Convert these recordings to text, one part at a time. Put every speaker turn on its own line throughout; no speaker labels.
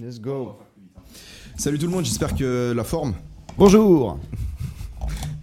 Let's go.
Salut tout le monde, j'espère que la forme.
Bonjour.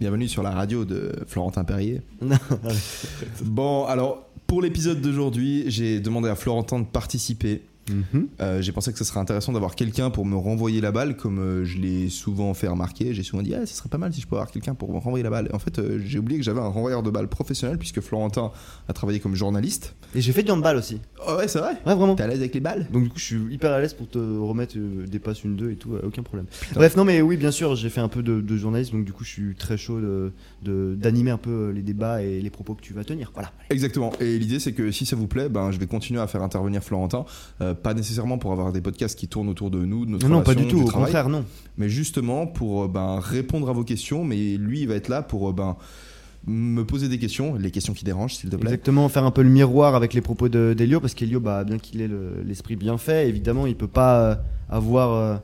Bienvenue sur la radio de Florentin Perrier. bon, alors pour l'épisode d'aujourd'hui, j'ai demandé à Florentin de participer.
Mhm.
Euh, j'ai pensé que ce serait intéressant d'avoir quelqu'un pour me renvoyer la balle, comme euh, je l'ai souvent fait remarquer. J'ai souvent dit, ah, ce serait pas mal si je pouvais avoir quelqu'un pour me renvoyer la balle. Et en fait, euh, j'ai oublié que j'avais un renvoyeur de balle professionnel, puisque Florentin a travaillé comme journaliste.
Et j'ai fait du handball aussi.
Oh ouais, c'est vrai
Ouais, vraiment.
T'es à l'aise avec les balles?
Donc du coup, je suis hyper à l'aise pour te remettre euh, des passes une deux et tout, euh, aucun problème. Bref, non mais oui, bien sûr, j'ai fait un peu de, de journalisme, donc du coup, je suis très chaud de- de- d'animer un peu les débats et les propos que tu vas tenir. Voilà.
Exactement. Et l'idée, c'est que si ça vous plaît, ben, je vais continuer à faire intervenir Florentin. Pas nécessairement pour avoir des podcasts qui tournent autour de nous, de notre
Non, non, pas
relation,
du tout. Au
travail,
contraire, non.
mais justement pour euh, ben, répondre à vos questions. Mais lui, il va être là pour euh, ben, me poser des questions, les questions qui dérangent, s'il te plaît.
Exactement, faire un peu le miroir avec les propos de- d'Elio, parce qu'Elio, bah, bien qu'il ait le- l'esprit bien fait, évidemment, il peut pas euh, avoir, euh,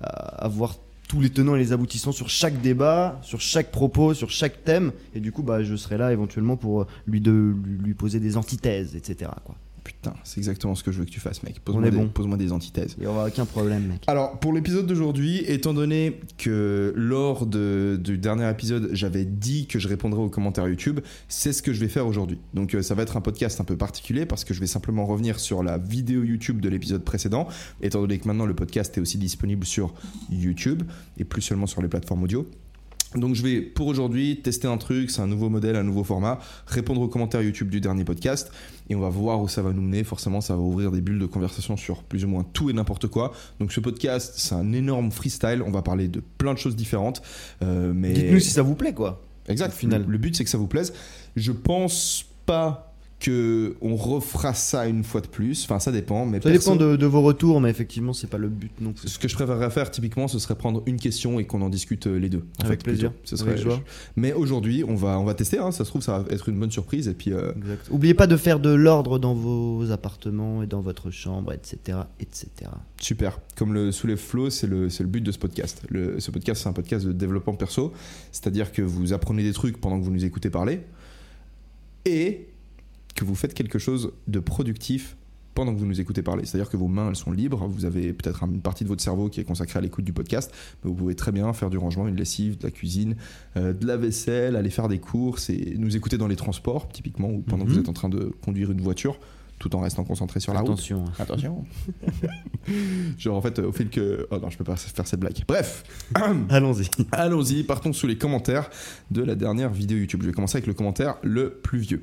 avoir tous les tenants et les aboutissants sur chaque débat, sur chaque propos, sur chaque thème, et du coup, bah, je serai là éventuellement pour lui, de, lui, lui poser des antithèses, etc. Quoi.
Putain, c'est exactement ce que je veux que tu fasses, mec. Pose-moi des,
bon.
pose-moi des antithèses.
Il n'y aura aucun problème, mec.
Alors, pour l'épisode d'aujourd'hui, étant donné que lors de- du dernier épisode, j'avais dit que je répondrais aux commentaires YouTube, c'est ce que je vais faire aujourd'hui. Donc, euh, ça va être un podcast un peu particulier parce que je vais simplement revenir sur la vidéo YouTube de l'épisode précédent, étant donné que maintenant le podcast est aussi disponible sur YouTube et plus seulement sur les plateformes audio. Donc je vais pour aujourd'hui tester un truc, c'est un nouveau modèle, un nouveau format, répondre aux commentaires YouTube du dernier podcast et on va voir où ça va nous mener. Forcément, ça va ouvrir des bulles de conversation sur plus ou moins tout et n'importe quoi. Donc ce podcast, c'est un énorme freestyle. On va parler de plein de choses différentes. Euh, mais
Dites-nous si ça vous plaît, quoi.
exact.
final.
Le, le but c'est que ça vous plaise. Je pense pas que on refera ça une fois de plus. Enfin, ça dépend. Mais
Ça dépend de, de vos retours, mais effectivement, c'est pas le but non plus.
ce que je préférerais faire typiquement, ce serait prendre une question et qu'on en discute euh, les deux. en
Avec
fait,
plaisir.
plutôt. Ce serait-
Avec joie.
Mais aujourd'hui, on va, on va tester. hein. Ça se trouve, ça va être une bonne surprise. Et puis, euh,
Exact. Oubliez pas de faire de l'ordre dans vos appartements et dans votre chambre, etc. etc.
super. Comme le sous les flots, c'est le, c'est le but de ce podcast. Le, ce podcast, c'est un podcast de développement perso. C'est-à-dire que vous apprenez des trucs pendant que vous nous écoutez parler et que vous faites quelque chose de productif pendant que vous nous écoutez parler. C'est-à-dire que vos mains, elles sont libres. Vous avez peut-être une partie de votre cerveau qui est consacrée à l'écoute du podcast, mais vous pouvez très bien faire du rangement, une lessive, de la cuisine, euh, de la vaisselle, aller faire des courses et nous écouter dans les transports, typiquement, ou pendant que
Mhm.
vous êtes en train de conduire une voiture, tout en restant concentré sur la route.
Attention. hein.
Attention. Genre en fait, au fil que... Oh non, je peux pas faire cette blague. Bref,
Allons-y.
allons-y, partons sous les commentaires de la dernière vidéo YouTube. Je vais commencer avec le commentaire le plus vieux.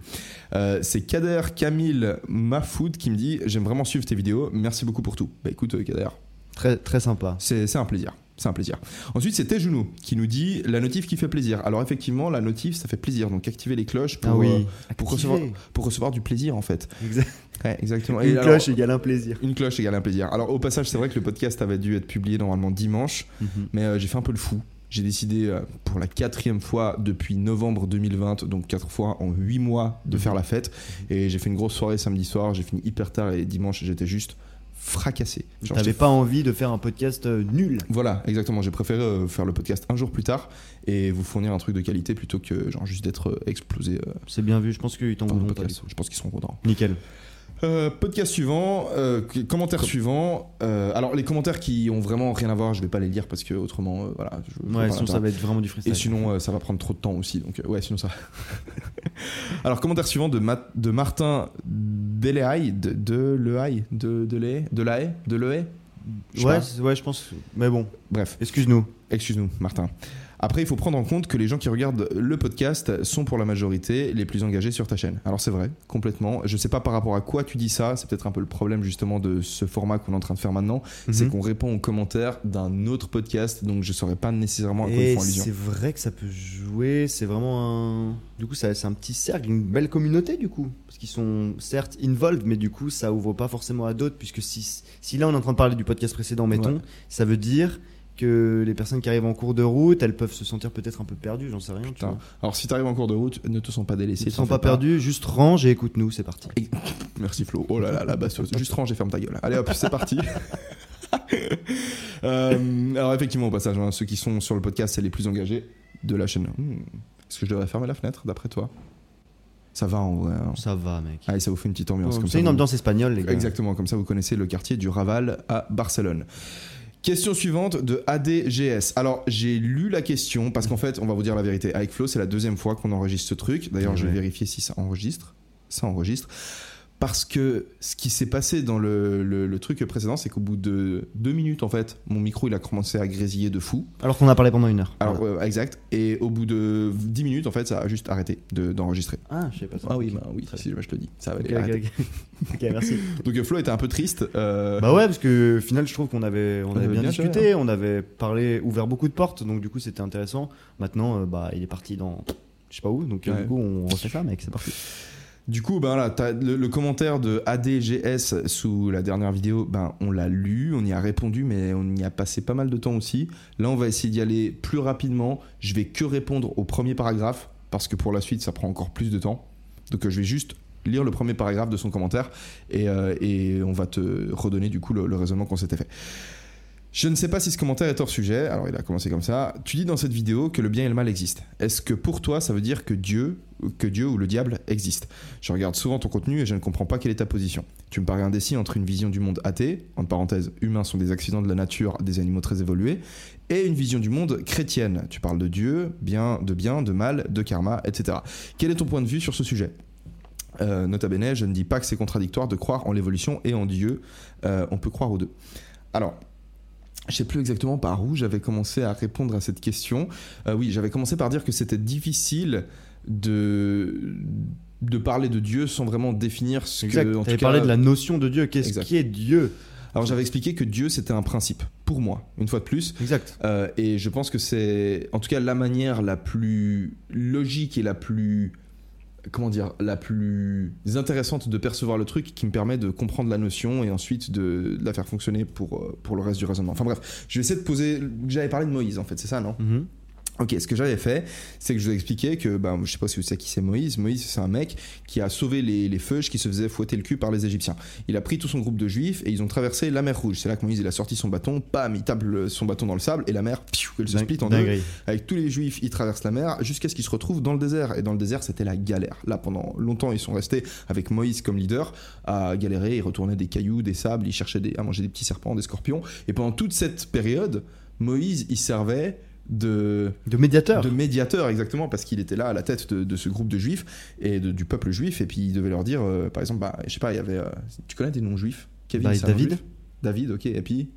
Euh, c'est Kader Camille Mafoud qui me dit « J'aime vraiment suivre tes vidéos, merci beaucoup pour tout. » Bah écoute euh, Kader,
Très, très sympa.
c'est un plaisir. C'est un plaisir. Ensuite, c'est Tejuno qui nous dit la notif qui fait plaisir. Alors, effectivement, la notif, ça fait plaisir. Donc, activez les cloches pour,
ah oui.
euh, pour,
Activer.
recevoir, pour recevoir du plaisir, en fait.
Exact.
Ouais, exactement. Et
Une
alors-
cloche égale un plaisir.
Une cloche égale un plaisir. Alors au passage, c'est vrai que le podcast avait dû être publié normalement dimanche, mais euh, j'ai fait un peu le fou. J'ai décidé euh, pour la quatrième fois depuis novembre 2020, donc quatre fois en huit mois, de
Mhm.
faire la fête. Et j'ai fait une grosse soirée samedi soir. J'ai fini hyper tard et dimanche j'étais juste fracassé.
T'avais pas envie de faire un podcast euh, nul.
Voilà, exactement. J'ai préféré euh, faire le podcast un jour plus tard et vous fournir un truc de qualité plutôt que genre juste d'être euh, explosé
C'est bien vu, je pense qu'ils t'en voudront pas.
podcast. Je pense qu'ils seront contents.
Nickel.
Podcast suivant, commentaire suivant. Alors les commentaires qui ont vraiment rien à voir, je vais pas les lire parce que autrement, voilà. je-
Ouais, sinon ça va être vraiment du freestyle.
Et sinon, ça va prendre trop de temps aussi. Donc, ouais, sinon ça. Alors, commentaire suivant de, Ma- de Martin Delehaye, de, de Lehaye, de, de de Lahaye, de sais
ouais, ouais, je pense. Mais bon,
Bref,
excuse-nous.
excuse-nous, Martin. Après, il faut prendre en compte que les gens qui regardent le podcast sont pour la majorité les plus engagés sur ta chaîne. Alors c'est vrai, complètement. Je sais pas par rapport à quoi tu dis ça, c'est peut-être un peu le problème justement de ce format qu'on est en train de faire maintenant, c'est
Mhm.
qu'on répond aux commentaires d'un autre podcast, donc je saurais pas nécessairement à quoi ils font allusion.
c'est vrai que ça peut jouer, c'est vraiment un. Du coup, c'est un petit cercle, une belle communauté du coup. Parce qu'ils sont certes involved, mais du coup, ça ouvre pas forcément à d'autres. Puisque si, si là on est en train de parler du podcast précédent, mettons,
Ouais.
ça veut dire que les personnes qui arrivent en cours de route, elles peuvent se sentir peut-être un peu perdues, j'en sais rien. Tu vois.
Alors si t'arrives en cours de route, ne te sens pas délaissé.
Ne sont
fais
pas perdus, juste range et écoute-nous, c'est parti.
Merci Flo. Oh là là, la basseuse. Juste range et ferme ta gueule. Allez hop, c'est parti. Euh, alors effectivement, au passage, hein, ceux qui sont sur le podcast, c'est les plus engagés de la chaîne. Hmm. Est-ce que je devrais fermer la fenêtre, d'après toi? Ça va en vrai. hein.
Ça va, mec.
Allez, ça vous fait une petite ambiance. ça,
c'est une
vous-
ambiance espagnole, les gars.
Exactement, comme ça vous connaissez le quartier du Raval à Barcelone. Question suivante de ADGS. Alors, j'ai lu la question parce qu'en fait, on va vous dire la vérité. Avec Flo, c'est la deuxième fois qu'on enregistre ce truc. D'ailleurs, je vais vérifier si ça enregistre. Ça enregistre. Parce que ce qui s'est passé dans le, le- le truc précédent, c'est qu'au bout de deux minutes, en fait, mon micro il a commencé à grésiller de fou.
Alors qu'on a parlé pendant une heure.
Alors,
Voilà.
euh, exact. Et au bout de 10 minutes, en fait, ça a juste arrêté de- d'enregistrer.
Ah, je sais pas ça.
ah oui, bah oui, si je te dis. Ça va
Ok,
aller. arrêter.
ok, merci.
Donc, euh, Flo était un peu triste. euh,
Bah ouais, parce que au final, je trouve qu'on avait, on
On
avait
avait
bien,
bien
discuté,
géré,
on avait parlé, ouvert beaucoup de portes, donc du coup c'était intéressant. Maintenant, euh, bah il est parti dans, je sais pas où, donc
Ouais.
du coup on refait ça, mec, c'est parti.
Du coup, ben là, le, commentaire de ADGS sous la dernière vidéo, ben on l'a lu, on y a répondu, mais on y a passé pas mal de temps aussi. Là, on va essayer d'y aller plus rapidement. Je vais que répondre au premier paragraphe parce que pour la suite, ça prend encore plus de temps. Donc, euh, je vais juste lire le premier paragraphe de son commentaire et, euh, on va te redonner du coup le raisonnement qu'on s'était fait. Je ne sais pas si ce commentaire est hors sujet. Alors, il a commencé comme ça. Tu dis dans cette vidéo que le bien et le mal existent. Est-ce que pour toi, ça veut dire que Dieu, que Dieu ou le diable existe? Je regarde souvent ton contenu et je ne comprends pas quelle est ta position. Tu me parais indécis entre une vision du monde athée, entre parenthèses, humains sont des accidents de la nature, des animaux très évolués, et une vision du monde chrétienne. Tu parles de Dieu, bien, de bien, de mal, de karma, etc. Quel est ton point de vue sur ce sujet? Euh, Nota bene, je ne dis pas que c'est contradictoire de croire en l'évolution et en Dieu. Euh, on peut croire aux deux. Alors, je sais plus exactement par où j'avais commencé à répondre à cette question. Euh, oui, j'avais commencé par dire que c'était difficile de de parler de Dieu sans vraiment définir ce
Exact.
que.
Tu parlé de la notion de Dieu. Qu'est-ce qui est Dieu?
Alors j'avais expliqué que Dieu c'était un principe pour moi, une fois de plus.
Exact.
Euh, et je pense que c'est, en tout cas, la manière la plus logique et la plus, comment dire, la plus intéressante de percevoir le truc qui me permet de comprendre la notion et ensuite de, la faire fonctionner pour, euh, pour le reste du raisonnement. Enfin bref, je vais essayer de poser. J'avais parlé de Moïse en fait, c'est ça, non?
Mhm.
Ok, ce que j'avais fait, c'est que je vous ai expliqué que, bah, je sais pas si vous savez qui c'est Moïse. Moïse, c'est un mec qui a sauvé les, les feuges qui se faisaient fouetter le cul par les Égyptiens. Il a pris tout son groupe de juifs et ils ont traversé la mer Rouge. C'est là que Moïse il a sorti son bâton, pam, il tape son bâton dans le sable et la mer, piou, elle se split en deux. Avec tous les juifs, ils traversent la mer jusqu'à ce qu'ils se retrouvent dans le désert. Et dans le désert, c'était la galère. Là, pendant longtemps, ils sont restés avec Moïse comme leader à galérer. Ils retournaient des cailloux, des sables, ils cherchaient des, à manger des petits serpents, des scorpions. Et pendant toute cette période, Moïse, il servait de,
De médiateur.
de médiateur exactement parce qu'il était là à la tête de, de ce groupe de juifs et de- du peuple juif et puis il devait leur dire euh, par exemple bah, je sais pas il y avait euh, tu connais des noms juifs? Kevin
Bah, David.
juif? David ok et puis?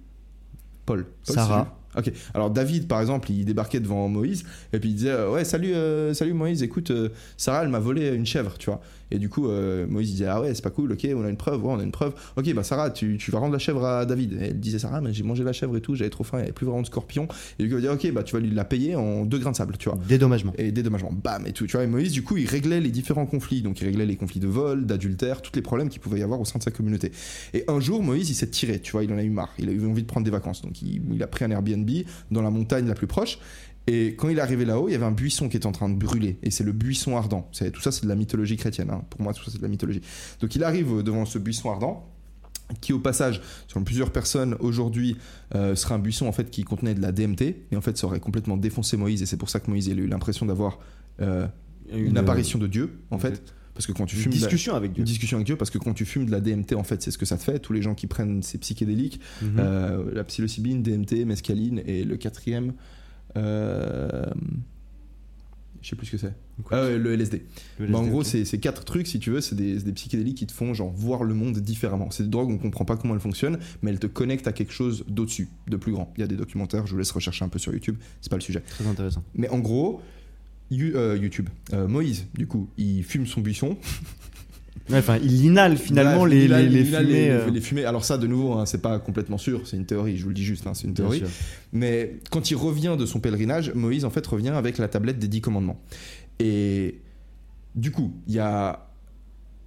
Paul, Paul,
Sarah.
Ok, alors David par exemple, il débarquait devant Moïse et puis il disait euh, ouais salut euh, salut Moïse, écoute Sarah elle m'a volé une chèvre, tu vois. Et du coup euh, Moïse disait ah ouais c'est pas cool, ok on a une preuve, ouais on a une preuve. Ok bah Sarah tu, tu vas rendre la chèvre à David. Et elle disait Sarah mais j'ai mangé la chèvre et tout, j'avais trop faim, il y avait plus vraiment de scorpion. Et du coup il dire ok bah tu vas lui la payer en deux grains de sable, tu vois
Dédommagement.
et dédommagement, bam et tout. Tu vois, et Moïse, du coup, il réglait les différents conflits. Donc, il réglait les conflits de vol, d'adultère, tous les problèmes qu'il pouvait y avoir au sein de sa communauté. Et un jour, Moïse, il s'est tiré, tu vois, il en a eu marre. Il a eu envie de prendre des vacances. Donc, il, il a pris un Airbnb dans la montagne la plus proche. Et quand il est arrivé là-haut, il y avait un buisson qui était en train de brûler. Et c'est le buisson ardent. Tout ça, c'est de la mythologie chrétienne. hein. Pour moi, tout ça, c'est de la mythologie. Donc, il arrive devant ce buisson ardent qui au passage, selon plusieurs personnes aujourd'hui, euh, serait un buisson en fait qui contenait de la DMT, et en fait ça aurait complètement défoncé Moïse, et c'est pour ça que Moïse il a eu l'impression d'avoir euh, une, apparition de Dieu, en fait, parce que quand tu
Une
fumes de la-
discussion avec Dieu.
une discussion avec Dieu, parce que quand tu fumes de la DMT, en fait, c'est ce que ça te fait. Tous les gens qui prennent ces psychédéliques,
Mhm.
euh, la psilocybine, DMT, mescaline, et le quatrième, euh, Je sais plus ce que c'est. Ah ouais, le LSD.
Le
Bah, en gros, c'est quatre trucs, si tu veux, c'est des, psychédéliques qui te font genre voir le monde différemment. C'est des drogues, on comprend pas comment elles fonctionnent, mais elles te connectent à quelque chose d'au-dessus, de plus grand. Il y a des documentaires, je vous laisse rechercher un peu sur YouTube, c'est pas le sujet.
Très intéressant.
Mais en gros, You- euh, YouTube, Euh, Moïse, du coup, il fume son buisson.
Enfin, il inhale finalement les, fumées.
les-
euh,
les fumées. Alors ça, de nouveau, hein, c'est pas complètement sûr, c'est une théorie, je vous le dis juste, hein, c'est une théorie. Mais quand il revient de son pèlerinage, Moïse en fait revient avec la tablette des dix commandements. Et du coup, il y a,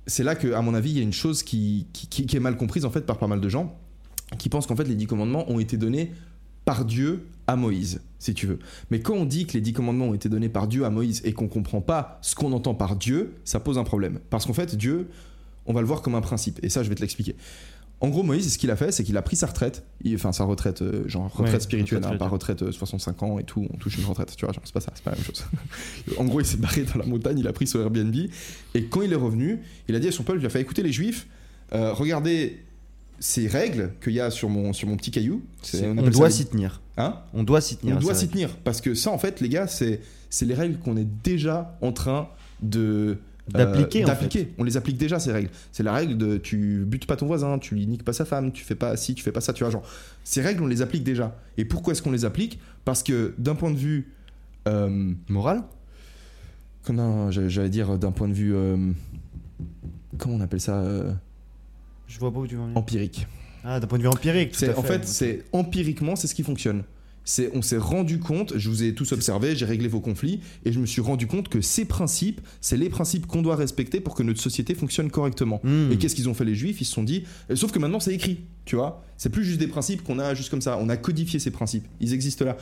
c'est là que, à mon avis, il y a une chose qui, qui, qui- qui est mal comprise en fait par pas mal de gens, qui pensent qu'en fait les dix commandements ont été donnés par Dieu à Moïse, si tu veux. Mais quand on dit que les dix commandements ont été donnés par Dieu à Moïse et qu'on comprend pas ce qu'on entend par Dieu, ça pose un problème. Parce qu'en fait, Dieu, on va le voir comme un principe. Et ça, je vais te l'expliquer. En gros, Moïse, ce qu'il a fait, c'est qu'il a pris sa retraite, il- enfin sa retraite, euh, genre retraite
Ouais,
spirituelle, hein, pas retraite euh, 65 ans et tout, on touche une retraite, tu vois, genre c'est pas ça, c'est pas la même chose. en gros, il s'est barré dans la montagne, il a pris son Airbnb, et quand il est revenu, il a dit à son peuple, il a fait écouter les juifs, euh, regardez ces règles qu'il y a sur mon, sur mon petit caillou.
On, doit s'y tenir.
Hein
On doit s'y tenir.
on doit s'y tenir, parce que ça, en fait, les gars, c'est les règles qu'on est déjà en train de
D'appliquer,
euh,
en
d'appliquer. On les applique déjà ces règles. C'est la règle de tu butes pas ton voisin, tu niques pas sa femme, tu fais pas ci, tu fais pas ça, tu vois genre. Ces règles on les applique déjà. Et pourquoi est-ce qu'on les applique? Parce que d'un point de vue euh,
Moral?
Comment j'allais dire d'un point de vue euh, comment on appelle ça
Je vois pas où tu veux en venir.
empirique.
Ah, d'un point de vue empirique. tout à
en fait, c'est empiriquement, c'est ce qui fonctionne. C'est, on s'est rendu compte, je vous ai tous observé, j'ai réglé vos conflits, et je me suis rendu compte que ces principes, c'est les principes qu'on doit respecter pour que notre société fonctionne correctement.
Hmm.
Et qu'est-ce qu'ils ont fait les juifs? Ils se sont dit, euh, sauf que maintenant c'est écrit, tu vois. C'est plus juste des principes qu'on a juste comme ça. On a codifié ces principes. Ils existent là.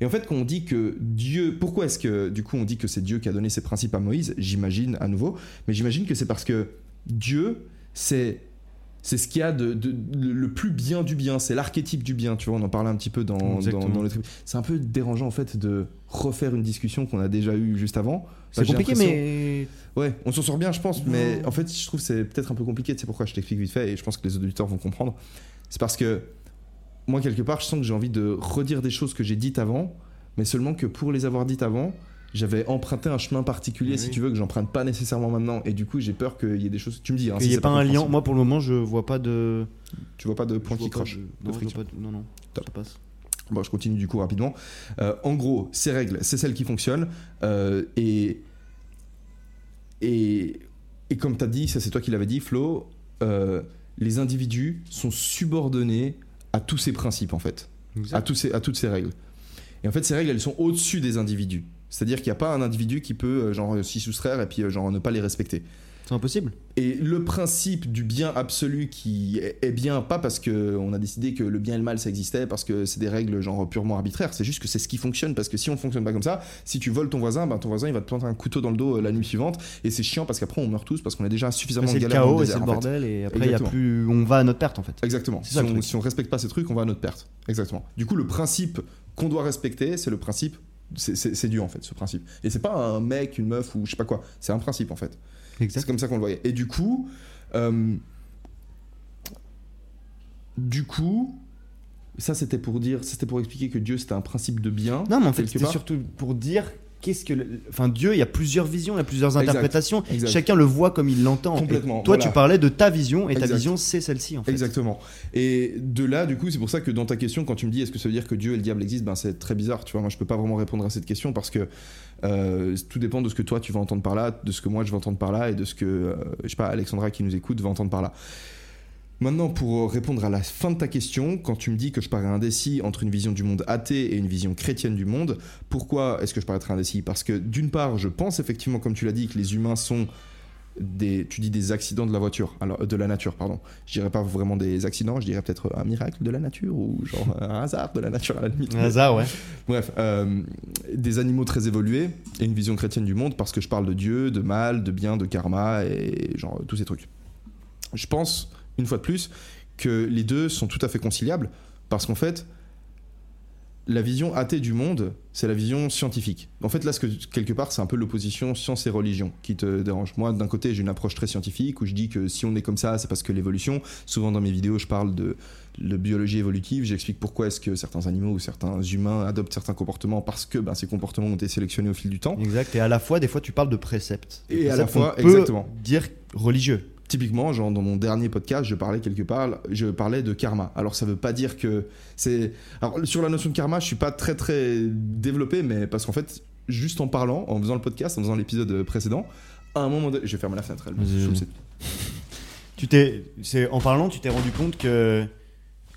Et en fait, quand on dit que Dieu, pourquoi est-ce que du coup on dit que c'est Dieu qui a donné ces principes à Moïse? J'imagine à nouveau, mais j'imagine que c'est parce que Dieu, c'est c'est ce qu'il y a de, de- le le plus bien du bien, c'est l'archétype du bien, tu vois, on en parlait un petit peu dans, dans, le truc. C'est un peu dérangeant en fait de refaire une discussion qu'on a déjà eue juste avant.
C'est
Bah,
compliqué, mais.
Ouais, on s'en sort bien, je pense,
Non.
mais en fait, je trouve que c'est peut-être un peu compliqué. C'est pourquoi je t'explique vite fait et je pense que les auditeurs vont comprendre. C'est parce que moi, quelque part, je sens que j'ai envie de redire des choses que j'ai dites avant, mais seulement que pour les avoir dites avant, j'avais emprunté un chemin particulier,
Oui.
si tu veux, que j'emprunte pas nécessairement maintenant. Et du coup, j'ai peur qu'il y ait des choses. Tu me dis, hein,
Qu'il n'y ait pas un lien. Moi, pour le moment, je vois pas de.
Tu vois pas de point qui croche.
de- Non, de- non, non.
Top.
Ça passe.
Bon, je continue du coup rapidement. Euh, en gros, ces règles, c'est celles qui fonctionnent. euh, et, et, et comme tu as dit, ça c'est toi qui l'avais dit, Flo, euh, les individus sont subordonnés à tous ces principes en fait, à, tous ces, à toutes ces règles. Et en fait, ces règles, elles sont au-dessus des individus. C'est-à-dire qu'il n'y a pas un individu qui peut euh, genre s'y soustraire et puis euh, genre ne pas les respecter.
C'est impossible.
Et le principe du bien absolu qui est bien, pas parce que on a décidé que le bien et le mal ça existait, parce que c'est des règles genre purement arbitraires, c'est juste que c'est ce qui fonctionne, parce que si on fonctionne pas comme ça, si tu voles ton voisin, ben ton voisin il va te planter un couteau dans le dos euh, la nuit suivante, et c'est chiant parce qu'après on meurt tous, parce qu'on a déjà suffisamment
C'est
de
le
galères dans
chaos
le
et c'est
désert.
le
fait.
bordel. Et après, il y a
Exactement.
plus. On va à notre perte, en fait.
Exactement. Si on, si on respecte pas ces trucs, on va à notre perte. Exactement. Du coup, le principe qu'on doit respecter, c'est le principe. C'est Dieu en fait, ce principe. Et c'est pas un mec, une meuf ou je sais pas quoi. C'est un principe en fait. C'est comme ça qu'on le voyait. Et du coup, euh, du coup, ça c'était pour dire, c'était pour expliquer que Dieu c'était un principe de bien.
Non, mais en fait, c'était surtout pour dire qu'est-ce que. le- Enfin, Dieu, il y a plusieurs visions, il y a plusieurs interprétations.
Exact.
Chacun le voit comme il l'entend.
Complètement,
Et toi,
voilà.
tu parlais de ta vision et ta vision, c'est celle-ci, en fait.
Exactement. Et de là, du coup, c'est pour ça que dans ta question, quand tu me dis est-ce que ça veut dire que Dieu et le diable existent, ben c'est très bizarre. Tu vois, moi, je peux pas vraiment répondre à cette question parce que euh, tout dépend de ce que toi tu vas entendre par là, de ce que moi je vais entendre par là et de ce que euh, je sais pas Alexandra qui nous écoute va entendre par là. Maintenant, pour répondre à la fin de ta question, quand tu me dis que je parais indécis entre une vision du monde athée et une vision chrétienne du monde, pourquoi est-ce que je paraîtrais indécis? Parce que d'une part, je pense effectivement, comme tu l'as dit, que les humains sont des, tu dis des accidents de la voiture, alors de la nature, pardon. Je dirais pas vraiment des accidents, je dirais peut-être un miracle de la nature ou genre un hasard de la nature à la limite.
Un hasard, ouais.
Bref, euh, des animaux très évolués et une vision chrétienne du monde parce que je parle de Dieu, de mal, de bien, de karma et genre tous ces trucs. Je pense, une fois de plus, que les deux sont tout à fait conciliables parce qu'en fait, la vision athée du monde, c'est la vision scientifique. En fait, là, ce que, quelque part, c'est un peu l'opposition science et religion qui te dérange. Moi, d'un côté, j'ai une approche très scientifique où je dis que si on est comme ça, c'est parce que l'évolution. Souvent, dans mes vidéos, je parle de, de biologie évolutive. J'explique pourquoi est-ce que certains animaux ou certains humains adoptent certains comportements parce que ben, ces comportements ont été sélectionnés au fil du temps.
Exact. Et à la fois, des fois, tu parles de préceptes.
Et à la fois,
peut
exactement.
dire religieux.
Typiquement, genre dans mon dernier podcast, je parlais quelque part, je parlais de karma. Alors ça veut pas dire que c'est. Alors sur la notion de karma, je suis pas très très développé, mais parce qu'en fait, juste en parlant, en faisant le podcast, en faisant l'épisode précédent, à un moment donné, je vais fermer la fenêtre. elle me c'est-
Tu t'es, c'est en parlant, tu t'es rendu compte que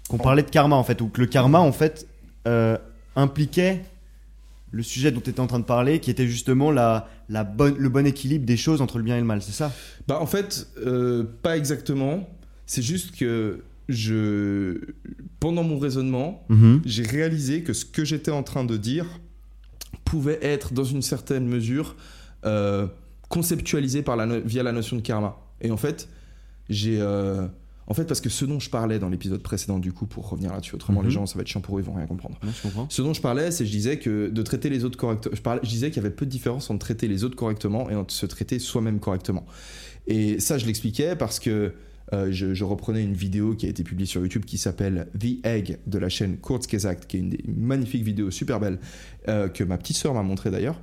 qu'on parlait de karma en fait, ou que le karma en fait euh, impliquait le sujet dont tu étais en train de parler, qui était justement la, la bonne, le bon équilibre des choses entre le bien et le mal, c'est ça?
Bah en fait, euh, pas exactement. C'est juste que je, pendant mon raisonnement, j'ai réalisé que ce que j'étais en train de dire pouvait être, dans une certaine mesure, euh, conceptualisé par la no- via la notion de karma. Et en fait, j'ai. euh, en fait, parce que ce dont je parlais dans l'épisode précédent, du coup, pour revenir là-dessus, autrement
Mhm.
les gens, ça va être chiant pour eux, ils vont rien comprendre.
Ouais, je comprends.
Ce dont je parlais, c'est je disais que de traiter les autres correctement. Je, parlais- je disais qu'il y avait peu de différence entre traiter les autres correctement et entre se traiter soi-même correctement. Et ça, je l'expliquais parce que euh, je, je reprenais une vidéo qui a été publiée sur YouTube qui s'appelle The Egg de la chaîne Kurzgesagt, qui est une, des magnifiques vidéos super belle euh, que ma petite sœur m'a montré d'ailleurs.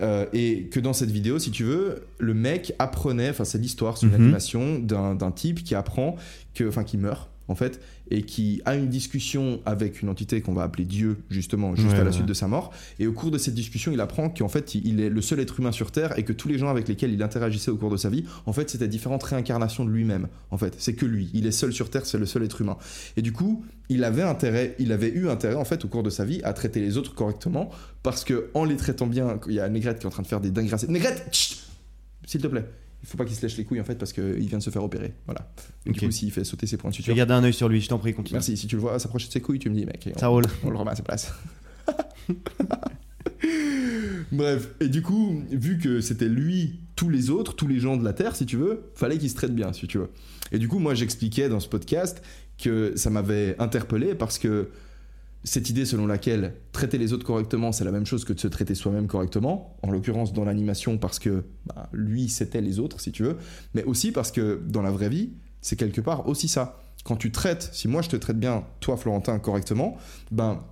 Euh, et que dans cette vidéo, si tu veux, le mec apprenait, enfin c'est l'histoire, c'est une
Mhm.
animation d'un d'un type qui apprend, que, enfin qui meurt en fait, et qui a une discussion avec une entité qu'on va appeler Dieu, justement, juste
Ouais,
à la
ouais.
suite de sa mort. Et au cours de cette discussion, il apprend qu'en fait, il est le seul être humain sur Terre et que tous les gens avec lesquels il interagissait au cours de sa vie, en fait, c'était différentes réincarnations de lui-même. En fait, c'est que lui. Il est seul sur Terre, c'est le seul être humain. Et du coup, il avait intérêt, il avait eu intérêt, en fait, au cours de sa vie, à traiter les autres correctement, parce que en les traitant bien, il y a Négrette qui est en train de faire des dingueries. Négrette, chut s'il te plaît. Il faut pas qu'il se lèche les couilles en fait parce qu'il vient de se faire opérer. Voilà. Et
Ok.
Du coup, s'il fait sauter ses points de suture.
garder un œil sur lui, je t'en prie, continue.
Merci. Si tu le vois s'approcher de ses couilles, tu me dis, mec.
Ça
on,
roule.
on le remet à sa place. Bref, et du coup, vu que c'était lui, tous les autres, tous les gens de la Terre, si tu veux, fallait qu'ils se traitent bien, si tu veux. Et du coup, moi, j'expliquais dans ce podcast que ça m'avait interpellé parce que cette idée selon laquelle traiter les autres correctement, c'est la même chose que de se traiter soi-même correctement, en l'occurrence dans l'animation parce que bah, lui, c'était les autres, si tu veux, mais aussi parce que dans la vraie vie, c'est quelque part aussi ça. Quand tu traites, si moi je te traite bien, toi Florentin, correctement, ben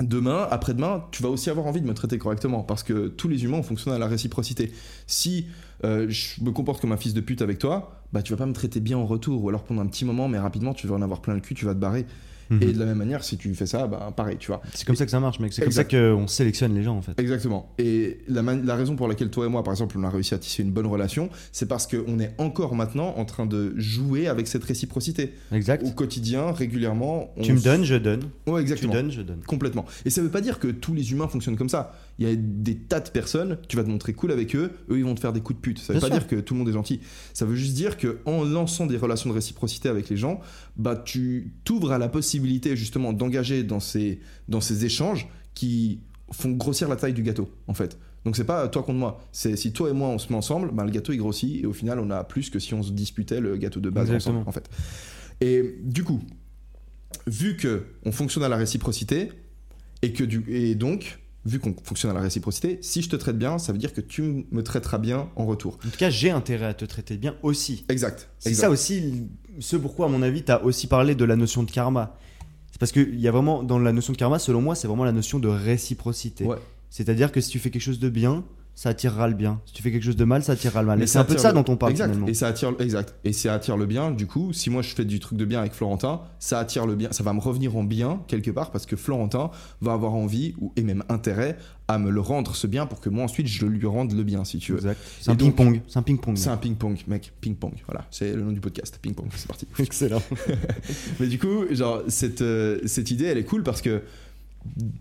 demain, après-demain, tu vas aussi avoir envie de me traiter correctement parce que tous les humains fonctionnent à la réciprocité. Si euh, je me comporte comme un fils de pute avec toi, bah tu vas pas me traiter bien en retour ou alors pendant un petit moment, mais rapidement tu vas en avoir plein le cul, tu vas te barrer.
Mhm.
Et de la même manière, si tu fais ça, bah pareil, tu vois.
C'est comme ça que ça marche, mec. C'est comme ça qu'on sélectionne les gens en fait.
Exactement. Et la, man- la raison pour laquelle toi et moi, par exemple, on a réussi à tisser une bonne relation, c'est parce qu'on est encore maintenant en train de jouer avec cette réciprocité.
Exact.
Au quotidien, régulièrement. on
Tu me donnes, je donne.
Ouais,
Tu
exactement.
donnes, je donne.
Complètement. Et ça veut pas dire que tous les humains fonctionnent comme ça. Il y a des tas de personnes, tu vas te montrer cool avec eux, eux ils vont te faire des coups de pute. Ça veut
Bien
pas
sûr.
dire que tout le monde est gentil. Ça veut juste dire que en lançant des relations de réciprocité avec les gens, bah tu t'ouvres à la possibilité justement d'engager dans ces dans ces échanges qui font grossir la taille du gâteau en fait. Donc c'est pas toi contre moi, c'est si toi et moi on se met ensemble, bah, le gâteau il grossit et au final on a plus que si on se disputait le gâteau de base
Exactement.
ensemble en fait. Et du coup, vu que on fonctionne à la réciprocité et que du et donc vu qu'on fonctionne à la réciprocité, si je te traite bien, ça veut dire que tu me traiteras bien en retour.
En tout cas, j'ai intérêt à te traiter bien aussi.
Exact.
C'est ça aussi, ce pourquoi, à mon avis, tu as aussi parlé de la notion de karma. C'est parce qu'il y a vraiment, dans la notion de karma, selon moi, c'est vraiment la notion de réciprocité.
Ouais.
C'est-à-dire que si tu fais quelque chose de bien, ça attirera le bien. Si tu fais quelque chose de mal, ça attirera le mal.
Mais
Et c'est un peu de ça
le-
dont on parle
exact.
finalement.
Et ça attire, exact. Et ça attire le bien. Du coup, si moi je fais du truc de bien avec Florentin, ça attire le bien. Ça va me revenir en bien quelque part parce que Florentin va avoir envie ou et même intérêt à me le rendre ce bien pour que moi ensuite je lui rende le bien si tu veux.
Exact. C'est un
Et donc-
ping-pong. C'est un ping-pong.
C'est un ping-pong, mec. Ping-pong. Voilà. C'est le nom du podcast. Ping-pong. C'est parti.
Excellent.
Mais du coup, genre, cette, euh, cette idée, elle est cool parce que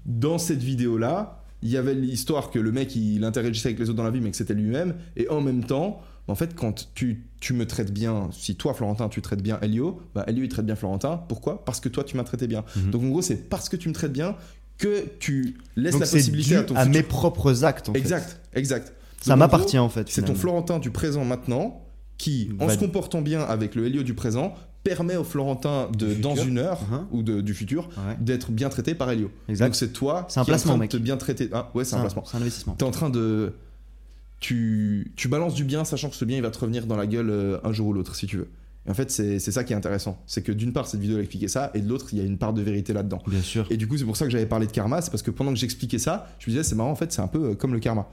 dans cette vidéo-là, il y avait l'histoire que le mec, il interagissait avec les autres dans la vie, mais que c'était lui-même. Et en même temps, en fait, quand tu, tu me traites bien, si toi, Florentin, tu traites bien Elio, bah Elio, il traite bien Florentin. Pourquoi? Parce que toi, tu m'as traité bien.
Mhm.
Donc, en gros, c'est parce que tu me traites bien que tu laisses
Donc
la possibilité
dû
à ton
à
futur-
mes propres actes. En fait.
Exact, exact.
Ça m'appartient en fait.
C'est ton. Florentin du présent maintenant qui, en se comportant bien avec le Helio du présent, permet au Florentin de dans
futur.
une heure
Uh-huh.
ou de- du futur
Ouais.
d'être bien traité par Elio.
Exact.
Donc c'est toi
un
qui es en
placement,
train de te bien traiter. Ah ouais, c'est un placement.
C'est un investissement.
T'es en train de tu tu balances du bien sachant que ce bien il va te revenir dans la gueule euh, un jour ou l'autre si tu veux. Et en fait c'est ça qui est intéressant, c'est que d'une part cette vidéo elle expliquait ça et de l'autre il y a une part de vérité là-dedans.
Bien sûr.
Et du coup, c'est pour ça que j'avais parlé de karma, c'est parce que pendant que j'expliquais ça, je me disais, c'est marrant, en fait, c'est un peu euh, comme le karma.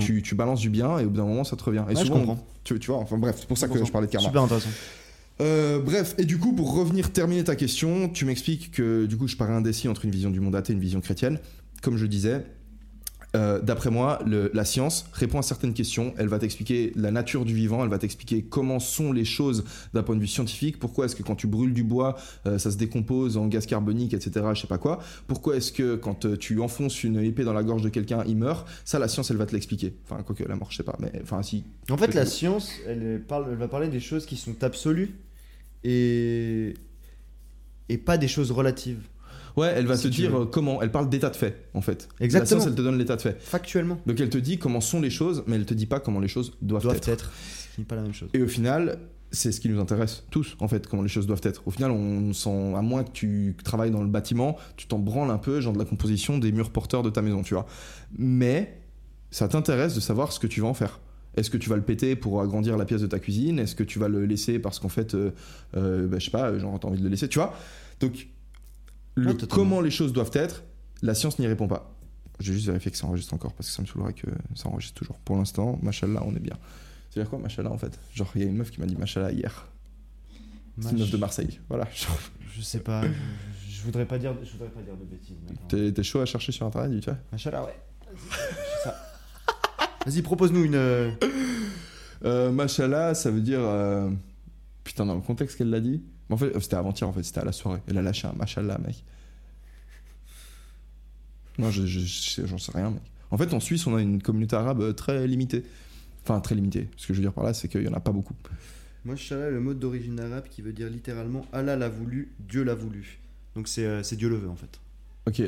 Tu, tu balances du bien et au bout d'un moment, ça te revient. Et
Ouais, je
souvent,
comprends.
tu, tu vois, enfin bref, c'est pour ça que
100%.
je parlais de karma.
Super intéressant.
Euh, bref, et du coup, pour revenir terminer ta question, tu m'expliques que du coup, je parais indécis entre une vision du monde athée et une vision chrétienne. Comme je disais, euh, d'après moi, le- la science répond à certaines questions. Elle va t'expliquer la nature du vivant, elle va t'expliquer comment sont les choses d'un point de vue scientifique. Pourquoi est-ce que quand tu brûles du bois, euh, ça se décompose en gaz carbonique, etc. Je sais pas quoi. Pourquoi est-ce que quand tu enfonces une épée dans la gorge de quelqu'un, il meurt? Ça, la science, elle va te l'expliquer. Enfin, quoique la mort, je sais pas. Mais enfin, si.
En fait, la science, elle, parle, elle va parler des choses qui sont absolues et, et pas des choses relatives.
Ouais, elle va
Si
te dire
veux.
comment. Elle parle d'état de fait, en fait.
Exactement.
La science, elle te donne l'état de fait.
Factuellement.
Donc elle te dit comment sont les choses, mais elle te dit pas comment les choses doivent,
Doivent
être.
être. Ce n'est pas la même chose.
Et au final, c'est ce qui nous intéresse tous, en fait, comment les choses doivent être. Au final, on sent, à moins que tu travailles dans le bâtiment, tu t'en branles un peu, genre de la composition des murs porteurs de ta maison, tu vois. Mais ça t'intéresse de savoir ce que tu vas en faire. Est-ce que tu vas le péter pour agrandir la pièce de ta cuisine? Est-ce que tu vas le laisser parce qu'en fait, euh, euh, bah, je sais pas, genre t'as envie de le laisser, tu vois? Donc, le comment les choses doivent être, la science n'y répond pas. J'ai juste vérifié que ça enregistre encore parce que ça me saoulerait que ça enregistre toujours. Pour l'instant, machallah, on est bien. C'est-à-dire quoi, machallah, en fait? Genre, il y a une meuf qui m'a dit machallah hier. C'est une meuf de Marseille. Voilà.
Je sais pas. Je, je voudrais pas dire. Je voudrais pas dire de bêtises.
T'es chaud à chercher sur internet, vite fait
Machallah, ouais. Vas-y, propose-nous une. euh,
euh, Machallah, ça veut dire. euh, Putain, dans le contexte qu'elle l'a dit. Mais En fait, euh, c'était avant-hier, en fait, c'était à la soirée. Elle a lâché un machallah, mec. Non, je- je- je- j'en sais rien, mec. En fait, en Suisse, on a une communauté arabe euh, très limitée. Enfin, très limitée. Ce que je veux dire par là, c'est qu'il y en a pas beaucoup.
Machallah, le mot d'origine arabe qui veut dire littéralement Allah l'a voulu, Dieu l'a voulu. Donc c'est euh, c'est Dieu le veut en fait.
Ok.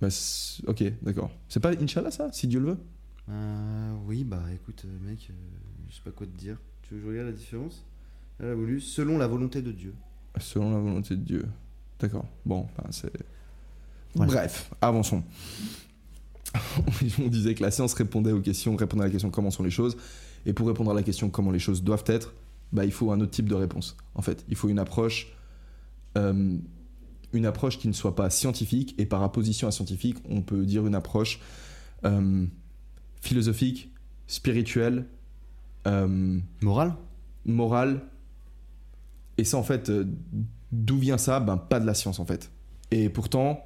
Bah, c'est- ok, d'accord. C'est pas Inch'Allah, ça, si Dieu le veut?
Euh, oui, bah écoute, euh, mec, euh, je sais pas quoi te dire. Tu veux que je regarde la différence? Allah l'a voulu selon la volonté de Dieu.
Selon la volonté de Dieu. D'accord. Bon, ben, c'est.
Voilà.
Bref, avançons. On disait que la science répondait aux questions, répondait à la question comment sont les choses. Et pour répondre à la question comment les choses doivent être, bah, il faut un autre type de réponse. En fait, il faut une approche, euh, une approche qui ne soit pas scientifique. Et par opposition à scientifique, on peut dire une approche euh, philosophique, spirituelle, euh,
Morale
morale. Et ça, en fait, euh, d'où vient ça? Ben, pas de la science, en fait. Et pourtant,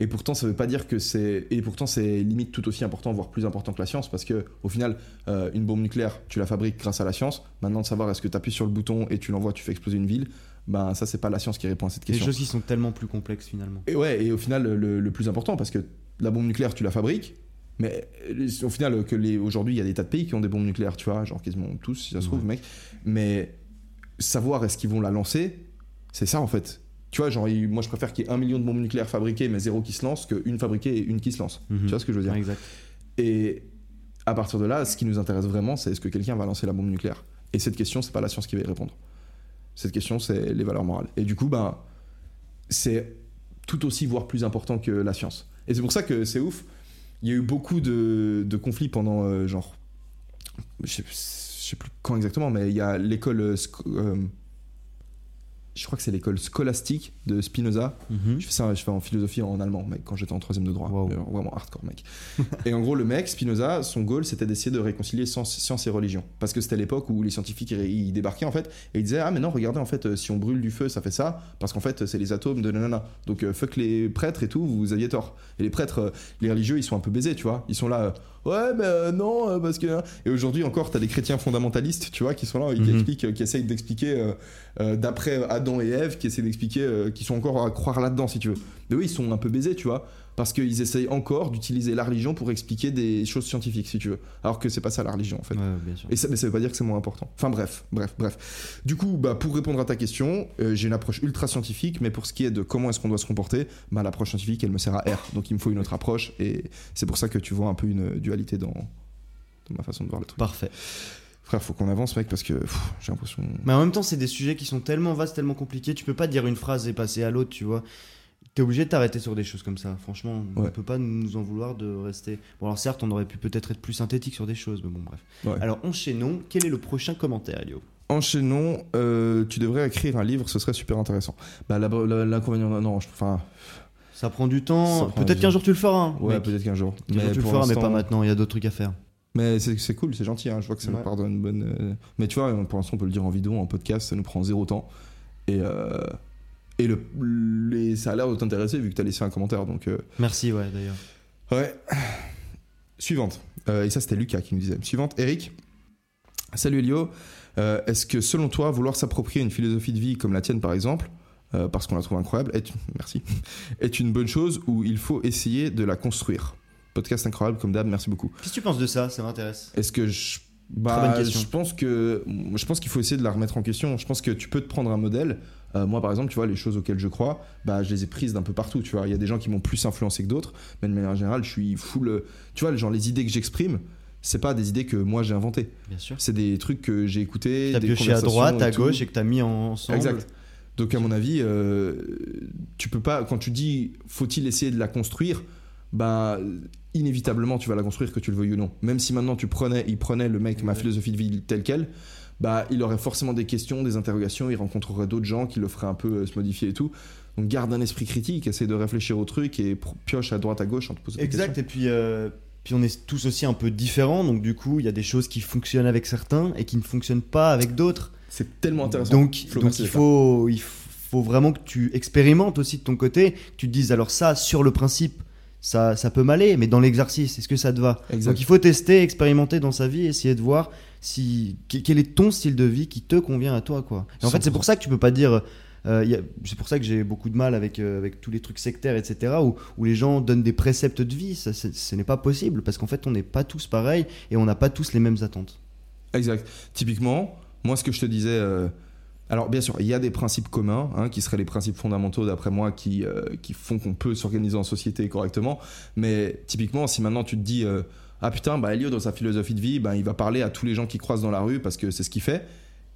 et pourtant, ça veut pas dire que c'est. Et pourtant, c'est limite tout aussi important, voire plus important que la science, parce que au final, euh, une bombe nucléaire, tu la fabriques grâce à la science. Maintenant, de savoir est-ce que tu appuies sur le bouton et tu l'envoies, tu fais exploser une ville, ben ça, c'est pas la science qui répond à cette
Des
question.
choses qui sont tellement plus complexes finalement.
Et ouais, et au final, le, le plus important, parce que la bombe nucléaire, tu la fabriques, mais euh, au final, que les, aujourd'hui, il y a des tas de pays qui ont des bombes nucléaires, tu vois, genre quasiment tous, si ça se trouve,
Ouais.
mec. Mais savoir est-ce qu'ils vont la lancer, c'est ça en fait. Tu vois, genre, moi je préfère qu'il y ait un million de bombes nucléaires fabriquées, mais zéro qui se lance, qu'une fabriquée et une qui se lance.
Mhm.
Tu vois ce que je veux dire
exact.
Et à partir de là, ce qui nous intéresse vraiment, c'est est-ce que quelqu'un va lancer la bombe nucléaire Et cette question, c'est pas la science qui va y répondre. Cette question, c'est les valeurs morales. Et du coup, ben, c'est tout aussi, voire plus important que la science. Et c'est pour ça que c'est ouf. Il y a eu beaucoup de, conflits pendant, euh, genre, je sais, je sais plus quand exactement, mais il y a l'école, euh, je crois que c'est l'école scolastique de Spinoza,
Mhm.
je fais ça, je fais en philosophie en allemand, mec, quand j'étais en troisième de droit.
Wow.
Euh, Vraiment hardcore, mec. et en gros, le mec, Spinoza, son goal, c'était d'essayer de réconcilier science, et religion. Parce que c'était l'époque où les scientifiques, ils, débarquaient, en fait, et ils disaient, ah, mais non, regardez, en fait, euh, si on brûle du feu, ça fait ça, parce qu'en fait, c'est les atomes de nanana. Donc, euh, fuck les prêtres et tout, vous aviez tort. Et les prêtres, euh, les religieux, ils sont un peu baisés, tu vois. Ils sont là, euh, ouais, mais euh, non, euh, parce que. Et aujourd'hui encore, t'as des chrétiens fondamentalistes, tu vois, qui sont là, qui
Mhm.
expliquent, euh, qui essayent d'expliquer, euh, d'après Adam et Ève, qui essaient d'expliquer, qui sont encore à croire là-dedans, si tu veux. Mais oui, ils sont un peu baisés, tu vois, parce qu'ils essayent encore d'utiliser la religion pour expliquer des choses scientifiques, si tu veux. Alors que c'est pas ça la religion, en fait.
Ouais, bien sûr.
Et ça, mais ça veut pas dire que c'est moins important. Enfin bref, bref, bref. Du coup, bah, pour répondre à ta question, euh, j'ai une approche ultra scientifique, mais pour ce qui est de comment est-ce qu'on doit se comporter, bah, l'approche scientifique, elle me sert à R. Donc il me faut une autre approche, et c'est pour ça que tu vois un peu une dualité dans, dans ma façon de voir le truc.
Parfait.
Frère, faut qu'on avance, mec, parce que j'ai l'impression.
Mais en même temps, c'est des sujets qui sont tellement vastes, tellement compliqués. Tu peux pas dire une phrase et passer à l'autre, tu vois. T'es obligé de t'arrêter sur des choses comme ça. Franchement, on
Ouais.
peut pas nous en vouloir de rester. Bon, alors certes, on aurait pu peut-être être plus synthétique sur des choses, mais bon, bref.
Ouais.
Alors, enchaînons. Quel est le prochain commentaire, Elio?
Enchaînons, euh, tu devrais écrire un livre, ce serait super intéressant. Bah, l'inconvénient, non, je- enfin,
Ça prend du temps. Peut-être qu'un jour tu le feras. hein,
ouais, peut-être qu'un jour.
Un jour tu le feras, mais pas maintenant. Il y a d'autres trucs à faire.
Mais c'est cool, c'est gentil, hein, je vois que ça
Ouais.
nous part bonne. euh, Mais tu vois, pour l'instant, on peut le dire en vidéo, en podcast, ça nous prend zéro temps. Et, euh, et le, les- ça a l'air de t'intéresser vu que tu as laissé un commentaire. Donc, euh,
Merci, ouais, d'ailleurs.
ouais. Suivante. Euh, et ça, c'était Lucas qui nous disait. Suivante, Eric. Salut Elio. Euh, Est-ce que selon toi, vouloir s'approprier une philosophie de vie comme la tienne, par exemple, parce qu'on la trouve incroyable, est, merci, est une bonne chose ou il faut essayer de la construire? Podcast incroyable, comme d'hab, merci beaucoup.
Qu'est-ce que tu penses de ça? Ça m'intéresse.
Est-ce que je. Bah,
question.
je pense que je pense qu'il faut essayer de la remettre en question. Je pense que tu peux te prendre un modèle. Euh, moi, par exemple, tu vois, les choses auxquelles je crois, bah, je les ai prises d'un peu partout. Tu vois, il y a des gens qui m'ont plus influencé que d'autres, mais de manière générale, je suis full. euh, Tu vois, genre les idées que j'exprime, c'est pas des idées que moi j'ai inventées.
Bien sûr.
C'est des trucs que j'ai écoutés.
T'as
des
pioché à droite, à gauche et que t'as mis ensemble.
Exact. Donc à mon avis, euh, tu peux pas quand tu dis faut-il essayer de la construire, bah inévitablement tu vas la construire que tu le veuilles ou non. Même si maintenant tu prenais, il prenait le mec ma philosophie de vie telle quelle, bah il aurait forcément des questions, des interrogations, il rencontrerait d'autres gens qui le feraient un peu euh, se modifier et tout. Donc garde un esprit critique, essaie de réfléchir au truc et pioche à droite à gauche en te posant des
Exact,
questions.
et puis, euh, puis on est tous aussi un peu différents, donc du coup, il y a des choses qui fonctionnent avec certains et qui ne fonctionnent pas avec d'autres.
C'est tellement intéressant.
Donc, donc il, faut, il faut vraiment que tu expérimentes aussi de ton côté, que tu te dises alors ça, sur le principe, ça, ça peut m'aller, mais dans l'exercice, est-ce que ça te va? Donc il faut tester, expérimenter dans sa vie, essayer de voir si que- quel est ton style de vie qui te convient à toi quoi. Et en fait c'est pour ça que tu peux pas dire euh, c'est pour ça que j'ai beaucoup de mal avec, euh, avec tous les trucs sectaires, etc., où, où les gens donnent des préceptes de vie. Ça, ce n'est pas possible, parce qu'en fait, on n'est pas tous pareils et on n'a pas tous les mêmes attentes.
Exact. Typiquement, moi, ce que je te disais. euh, alors, bien sûr, il y a des principes communs, hein, qui seraient les principes fondamentaux, d'après moi, qui, euh, qui font qu'on peut s'organiser en société correctement. Mais typiquement, si maintenant tu te dis. euh, ah putain, bah Elio, dans sa philosophie de vie, bah, il va parler à tous les gens qui croisent dans la rue parce que c'est ce qu'il fait.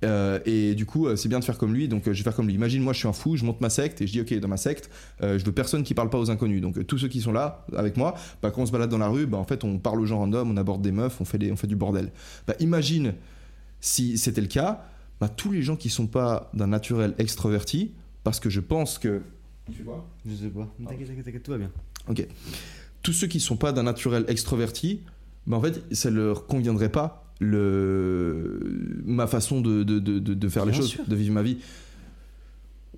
Euh, et du coup, c'est bien de faire comme lui, donc je vais faire comme lui. Imagine, moi je suis un fou, je monte ma secte et je dis, ok, dans ma secte, je veux personne qui parle pas aux inconnus. Donc tous ceux qui sont là avec moi, bah, quand on se balade dans la rue, bah, en fait, on parle aux gens random, on aborde des meufs, on fait, on fait du bordel. Bah, imagine si c'était le cas, bah, tous les gens qui sont pas d'un naturel extraverti, parce que je pense que. Tu vois
Je sais pas. T'inquiète, t'inquiète, t'inquiète, tout va bien.
Ok. Tous ceux qui sont pas d'un naturel extraverti, bah en fait, ça leur conviendrait pas le ma façon de, de, de, de- faire les choses, de vivre ma vie.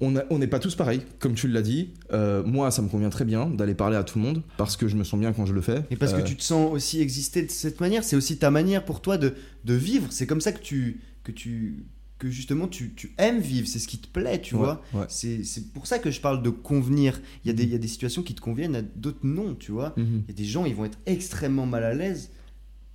On n'est pas tous pareils, comme tu l'as dit. Euh, moi, ça me convient très bien d'aller parler à tout le monde parce que je me sens bien quand je le fais.
Et parce
Euh,
que tu te sens aussi exister de cette manière, c'est aussi ta manière pour toi de, de vivre. C'est comme ça que tu, que tu, que justement tu, tu aimes vivre. C'est ce qui te plaît, tu
ouais,
vois.
ouais.
C'est pour ça que je parle de convenir. Il y, a des, il y a des situations qui te conviennent, à d'autres non, tu vois.
Mhm.
Il y a des gens, ils vont être extrêmement mal à l'aise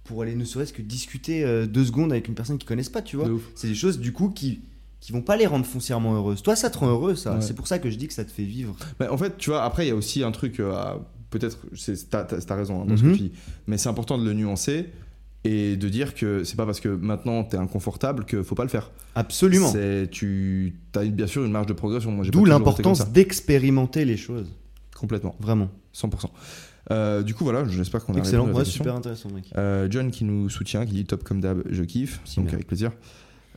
pour aller ne serait-ce que discuter euh, deux secondes avec une personne qu'ils connaissent pas, tu vois. C'est des choses du coup qui qui vont pas les rendre foncièrement heureuses. Toi, ça te rend heureux, ça.
Ouais.
C'est pour ça que je dis que ça te fait vivre.
Bah, en fait, tu vois, après, il y a aussi un truc, euh, peut-être, c'est- t'as as, raison hein, dans ce
Mhm.
que tu dis, mais c'est important de le nuancer et de dire que c'est pas parce que maintenant t'es inconfortable que faut pas le faire.
Absolument.
C'est- Tu as bien sûr une marge de progression.
D'où l'importance d'expérimenter les choses.
Complètement,
Vraiment.
100%. Euh, du coup, voilà, j'espère qu'on a
Excellent. Ouais, super intéressant, mec.
Euh, John qui nous soutient, qui dit top comme d'hab, je kiffe,
Si,
donc
bien.
avec plaisir.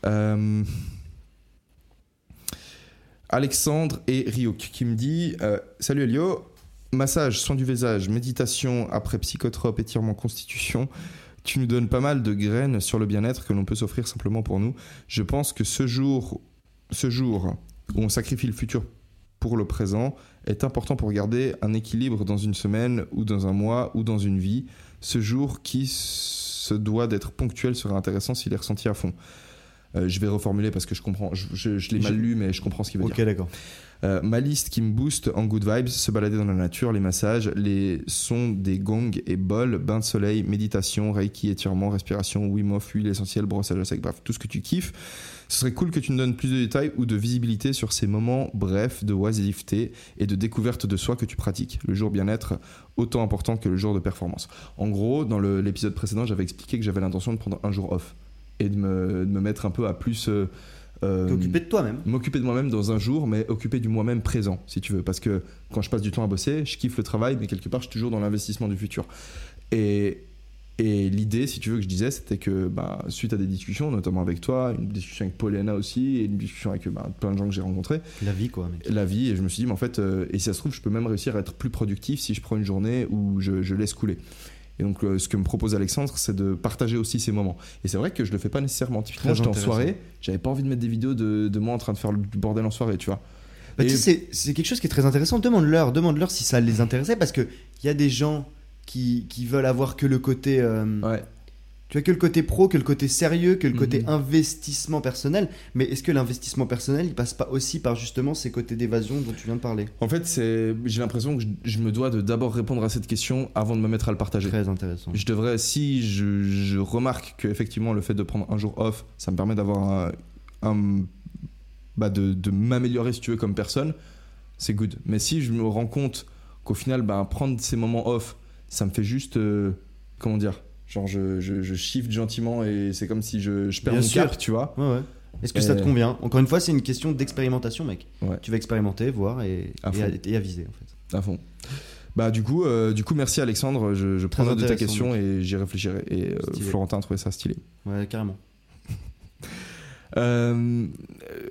Euh, Alexandre et Ryuk qui me dit euh, Salut Elio, massage, soin du visage, méditation après psychotrope, étirement, constitution. Tu nous donnes pas mal de graines sur le bien-être que l'on peut s'offrir simplement pour nous. Je pense que ce jour, ce jour où on sacrifie le futur pour le présent est important pour garder un équilibre dans une semaine ou dans un mois ou dans une vie. Ce jour qui se doit d'être ponctuel serait intéressant s'il est ressenti à fond. Euh, je vais reformuler parce que je comprends. Je, je- je l'ai mal lu, mais je comprends ce qu'il veut
Ok,
dire.
d'accord.
Euh, ma liste qui me booste en good vibes, se balader dans la nature, les massages, les sons des gongs et bols, bain de soleil, méditation, reiki, étirement, respiration, Wim Hof, huile essentielle, brossage à sec, bref, tout ce que tu kiffes. Ce serait cool que tu nous donnes plus de détails ou de visibilité sur ces moments brefs de oisiveté et de découverte de soi que tu pratiques. Le jour bien-être, autant important que le jour de performance. En gros, dans l'épisode précédent, j'avais expliqué que j'avais l'intention de prendre un jour off. et de me, de me mettre un peu à plus. euh,
T'occuper de toi-même.
m'occuper de moi-même dans un jour, mais occuper du moi-même présent, si tu veux. Parce que quand je passe du temps à bosser, je kiffe le travail, mais quelque part, je suis toujours dans l'investissement du futur. Et, et l'idée, si tu veux, que je disais, c'était que bah, suite à des discussions, notamment avec toi, une discussion avec Paulina aussi, et une discussion avec bah, plein de gens que j'ai rencontrés,
La vie, quoi. mec.
la vie, et je me suis dit, mais en fait, euh, et si ça se trouve, je peux même réussir à être plus productif si je prends une journée où je, je laisse couler. Et donc, euh, ce que me propose Alexandre, c'est de partager aussi ces moments. Et c'est vrai que je le fais pas nécessairement. Typiquement, j'étais en soirée, j'avais pas envie de mettre des vidéos de, de moi en train de faire le bordel en soirée, tu vois.
Bah, tu sais, c'est- c'est quelque chose qui est très intéressant. Demande-leur, demande-leur si ça les intéressait parce que il y a des gens qui, qui veulent avoir que le côté, euh,
Ouais.
Tu vois, que le côté pro, que le côté sérieux, que le côté
Mhm.
investissement personnel. Mais est-ce que l'investissement personnel, il passe pas aussi par justement ces côtés d'évasion dont tu viens de parler?
En fait, c'est, j'ai l'impression que je, je me dois de d'abord répondre à cette question avant de me mettre à le partager.
Très intéressant.
Je devrais, si je, je remarque que effectivement le fait de prendre un jour off, ça me permet d'avoir un, un- bah de, de m'améliorer si tu veux comme personne, c'est good. Mais si je me rends compte qu'au final, bah, prendre ces moments off, ça me fait juste, euh, comment dire, genre je, je, je shift gentiment et c'est comme si je, je perds
Bien
mon
sûr.
cap, tu vois.
Ouais, ouais. Est-ce que ça te convient? Encore une fois, c'est une question d'expérimentation, mec.
Ouais.
Tu vas expérimenter, voir et,
À
et, et aviser en fait.
À fond. Bah du coup, euh, du coup, merci Alexandre. Je, je prends note de ta question et j'y réfléchirai. Et euh. Florentin a trouvé ça stylé.
Ouais, carrément.
Euh,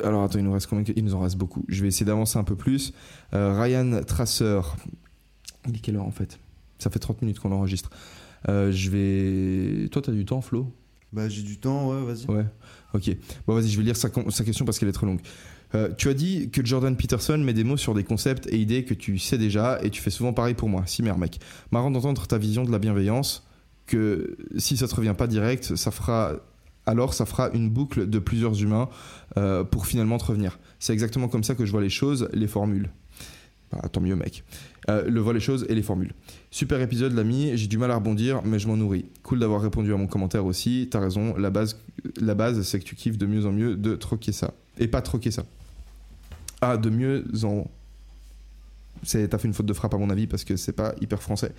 alors attends, il nous reste combien Il nous en reste beaucoup. Je vais essayer d'avancer un peu plus. Euh, Ryan Tracer. Il est quelle heure en fait? Ça fait 30 minutes qu'on enregistre. Euh, je vais. Toi, t'as du temps, Flo?
Bah, j'ai du temps, ouais, vas-y.
Ouais. Ok. Bon, vas-y, je vais lire sa, question parce qu'elle est très longue. Euh, tu as dit que Jordan Peterson met des mots sur des concepts et idées que tu sais déjà et tu fais souvent pareil pour moi. Si, merde, mec. Marrant d'entendre ta vision de la bienveillance. Que si ça te revient pas direct, ça fera. Alors, ça fera une boucle de plusieurs humains euh, pour finalement te revenir. C'est exactement comme ça que je vois les choses, les formules. Bah, tant mieux, mec. Euh, le vois les choses et les formules. Super épisode, l'ami. J'ai du mal à rebondir, mais je m'en nourris. Cool d'avoir répondu à mon commentaire aussi. T'as raison. La base, la base, c'est que tu kiffes de mieux en mieux de troquer ça. Et pas troquer ça. Ah, de mieux en. T'as fait une faute de frappe à mon avis parce que c'est pas hyper français.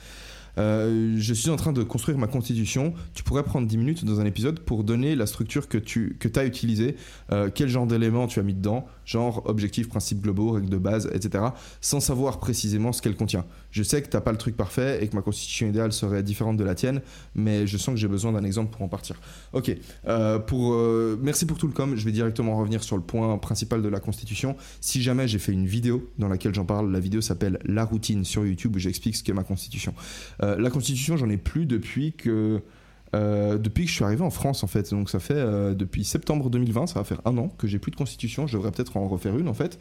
Euh, je suis en train de construire ma constitution. Tu pourrais prendre 10 minutes dans un épisode pour donner la structure que tu que as utilisée, euh, quel genre d'éléments tu as mis dedans, genre objectifs, principes globaux, règles de base, etc., sans savoir précisément ce qu'elle contient. Je sais que t'as pas le truc parfait et que ma constitution idéale serait différente de la tienne, mais je sens que j'ai besoin d'un exemple pour en partir. Ok, euh, pour, merci pour tout le com. Je vais directement revenir sur le point principal de la constitution. Si jamais j'ai fait une vidéo dans laquelle j'en parle, la vidéo s'appelle La routine sur YouTube où j'explique ce qu'est ma constitution. Euh, la constitution, j'en ai plus depuis que. euh, depuis que je suis arrivé en France en fait, donc ça fait euh, depuis septembre 2020, ça va faire un an que j'ai plus de constitution, je devrais peut-être en refaire une en fait,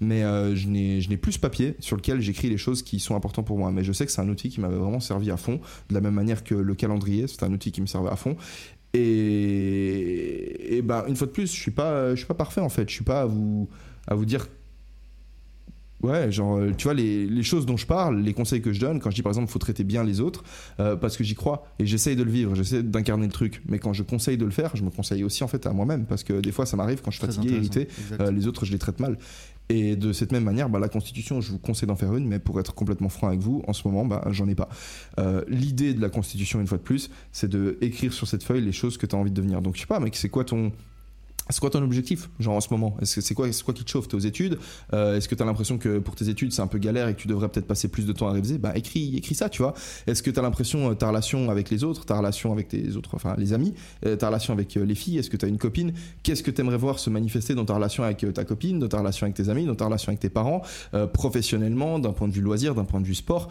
mais je n'ai je n'ai plus ce papier sur lequel j'écris les choses qui sont importantes pour moi, mais je sais que c'est un outil qui m'avait vraiment servi à fond, de la même manière que le calendrier, c'est un outil qui me servait à fond, et, et ben une fois de plus, je suis pas je suis pas parfait en fait, je suis pas à vous à vous dire Ouais, genre, euh, tu vois, les, les choses dont je parle, les conseils que je donne, quand je dis par exemple, faut traiter bien les autres, euh, parce que j'y crois et j'essaye de le vivre, j'essaie d'incarner le truc. Mais quand je conseille de le faire, je me conseille aussi en fait à moi-même, parce que des fois, ça m'arrive quand je suis
Très
fatigué, irrité, euh, les autres, je les traite mal. Et de cette même manière, bah, la Constitution, je vous conseille d'en faire une, mais pour être complètement franc avec vous, en ce moment, bah, j'en ai pas. Euh, L'idée de la Constitution, une fois de plus, c'est de écrire sur cette feuille les choses que tu as envie de devenir. Donc, je sais pas, mec, c'est quoi ton. C'est quoi ton objectif, genre en ce moment? Est-ce que c'est quoi, c'est quoi qui te chauffe? T'es aux études Euh, Est-ce que tu as l'impression que pour tes études c'est un peu galère et que tu devrais peut-être passer plus de temps à réviser? Bah écris, écris ça, tu vois. Est-ce que tu as l'impression euh, ta relation avec les autres, ta relation avec tes autres, enfin les amis, euh, ta relation avec euh, les filles Est-ce que tu as une copine? Qu'est-ce que tu aimerais voir se manifester dans ta relation avec ta copine, dans ta relation avec tes amis, dans ta relation avec tes parents, professionnellement, d'un point de vue loisir, d'un point de vue sport?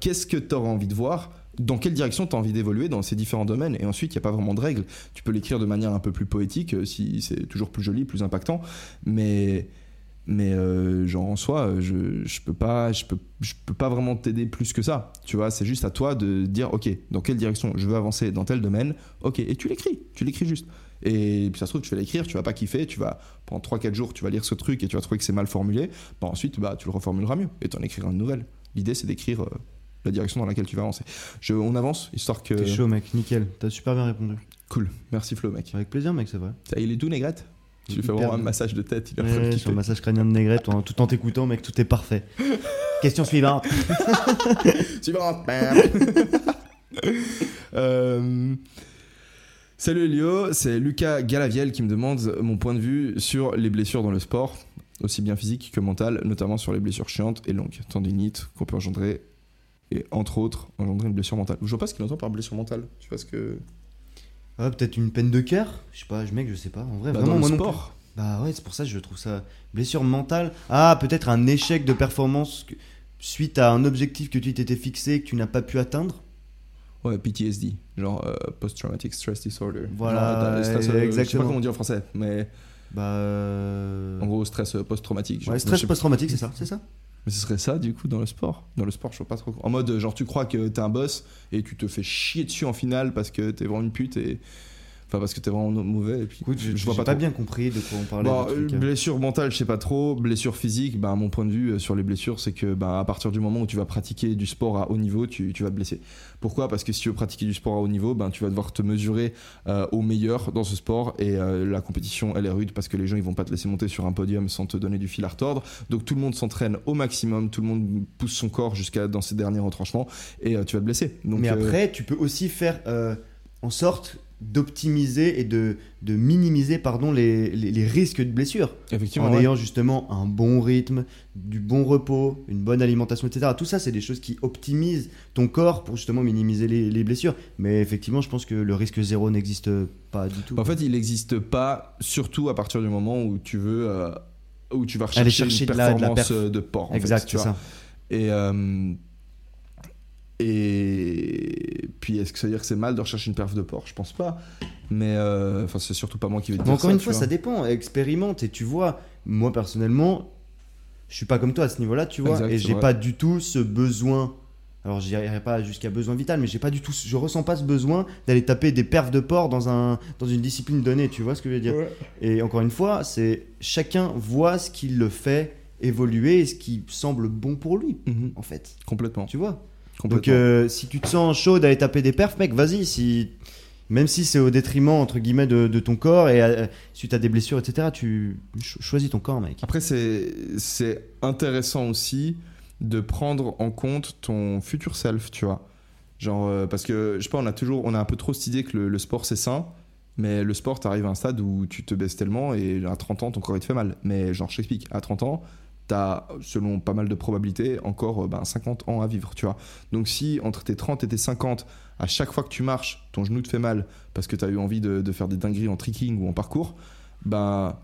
Qu'est-ce que tu auras envie de voir dans quelle direction tu as envie d'évoluer dans ces différents domaines Et ensuite, il n'y a pas vraiment de règles. Tu peux l'écrire de manière un peu plus poétique, euh, si c'est toujours plus joli, plus impactant. Mais, mais euh, genre en soi, euh, je, je peux pas, je peux, je peux pas vraiment t'aider plus que ça. Tu vois, c'est juste à toi de dire, ok, dans quelle direction je veux avancer dans tel domaine. Ok, et tu l'écris, tu l'écris juste. Et puis ça se trouve, tu vas l'écrire, tu vas pas kiffer, tu vas pendant 3-4 jours, tu vas lire ce truc et tu vas trouver que c'est mal formulé. Bah, ensuite, bah, tu le reformuleras mieux et tu en écriras une nouvelle. L'idée, c'est d'écrire la direction dans laquelle tu vas avancer. Je, on avance, histoire que.
T'es chaud, mec, nickel. T'as super bien répondu.
Cool, merci Flo, mec.
Avec plaisir, mec, c'est vrai.
Ça, il est tout négrette Tu lui fais vraiment un massage de tête, il
Ouais, le massage crânien de Négrette, en- tout en t'écoutant, mec, tout est parfait. Question suivante.
Suivante. Euh, Salut Elio, c'est Lucas Galaviel qui me demande mon point de vue sur les blessures dans le sport, aussi bien physique que mentale, notamment sur les blessures chiantes et longues, tendinites qu'on peut engendrer et entre autres engendrer une blessure mentale. Je vois pas ce qu'il entend par blessure mentale. Tu vois ce que
Ah, peut-être une peine de cœur? Je sais pas, mec, je sais pas. En vrai,
Bah,
vraiment,
dans
moi
le
non plus.
sport.
Bah ouais, c'est pour ça que je trouve ça. Blessure mentale. Ah, peut-être un échec de performance que- suite à un objectif que tu t'étais fixé et que tu n'as pas pu atteindre?
Ouais, PTSD, genre euh, post-traumatic stress disorder.
Voilà,
Genre, stress, euh, Je sais
exactement.
pas comment on dit en français, mais
Bah. euh,
en gros stress post-traumatique.
Ouais, stress post-traumatique, c'est ça, c'est ça?
Mais ce serait ça du coup dans le sport? Dans le sport, je vois pas trop. En mode, genre, tu crois que t'es un boss et tu te fais chier dessus en finale parce que t'es vraiment une pute et. Enfin, parce que t'es vraiment mauvais et puis.
Écoute, je,
je vois pas,
bien compris de quoi on parlait. Truc,
euh,
hein.
blessure mentale, je sais pas trop. Blessure physique, ben, mon point de vue euh, sur les blessures, c'est que ben, à partir du moment où tu vas pratiquer du sport à haut niveau, tu, tu vas te blesser. Pourquoi? Parce que si tu veux pratiquer du sport à haut niveau, ben, tu vas devoir te mesurer euh, au meilleur dans ce sport et euh, la compétition, elle est rude parce que les gens ils vont pas te laisser monter sur un podium sans te donner du fil à retordre. Donc tout le monde s'entraîne au maximum, tout le monde pousse son corps jusqu'à dans ses derniers retranchements et euh, tu vas te blesser. Donc,
Mais après, tu peux aussi faire en sorte d'optimiser et de, de minimiser pardon, les, les, les risques de blessure.
effectivement,
en
ouais.
ayant justement un bon rythme, du bon repos, une bonne alimentation, etc. Tout ça, c'est des choses qui optimisent ton corps pour justement minimiser les, les blessures. Mais effectivement, je pense que le risque zéro n'existe pas du tout.
En fait, il n'existe pas, surtout à partir du moment où tu veux, euh, où tu vas rechercher
chercher
une
de la- de la
performance
perf.
euh, de porc. en fait,
exact,
tu vois.
ça.
Et euh, et puis, est-ce que ça veut dire que c'est mal de rechercher une perf de porc? Je pense pas. Mais euh, enfin, c'est surtout pas moi qui vais te dire
encore
ça,
une fois,
vois.
ça dépend. Expérimente et tu vois. Moi personnellement, je suis pas comme toi à ce niveau-là, tu vois,
Exact,
et j'ai
vrai.
pas du tout ce besoin. Alors, je dirais pas jusqu'à besoin vital, mais j'ai pas du tout, je ressens pas ce besoin d'aller taper des perfs de porc dans un dans une discipline donnée. Tu vois ce que je veux dire? Et encore une fois, c'est chacun voit ce qui le fait évoluer et ce qui semble bon pour lui,
Mhm,
en fait.
complètement.
Tu vois? Donc euh, si tu te sens chaud d'aller taper des perfs, mec, vas-y. Si même si c'est au détriment entre guillemets de, de ton corps et euh, suite à des blessures, etc. Tu cho- choisis ton corps, mec.
Après, c'est c'est intéressant aussi de prendre en compte ton futur self, tu vois. Genre, euh, parce que je sais pas, on a toujours, on a un peu trop cette idée que le, le sport c'est sain, mais le sport, t'arrives à un stade où tu te baisses tellement et à 30 ans, ton corps il te fait mal. Mais genre, je t'explique, à 30 ans, t'as, selon pas mal de probabilités, encore euh, ben, 50 ans à vivre, tu vois. Donc, si entre tes 30 et tes 50, à chaque fois que tu marches, ton genou te fait mal parce que t'as eu envie de, de faire des dingueries en tricking ou en parcours, ben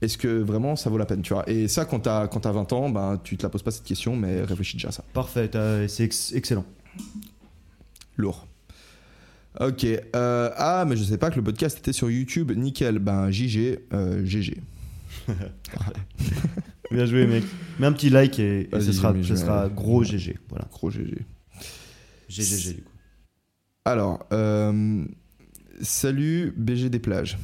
est-ce que vraiment ça vaut la peine tu vois? Et ça quand t'as quand t'as 20 ans ben tu te la poses pas cette question mais réfléchis déjà à ça.
Parfait, c'est ex- excellent.
lourd. Ok euh, ah mais je sais pas que le podcast était sur YouTube. Nickel. Ben JG euh, GG
Bien joué, mec. Mets un petit like et, ce sera, ce sera gros GG. Voilà.
gros GG
GGG du coup.
alors euh, salut BG des plages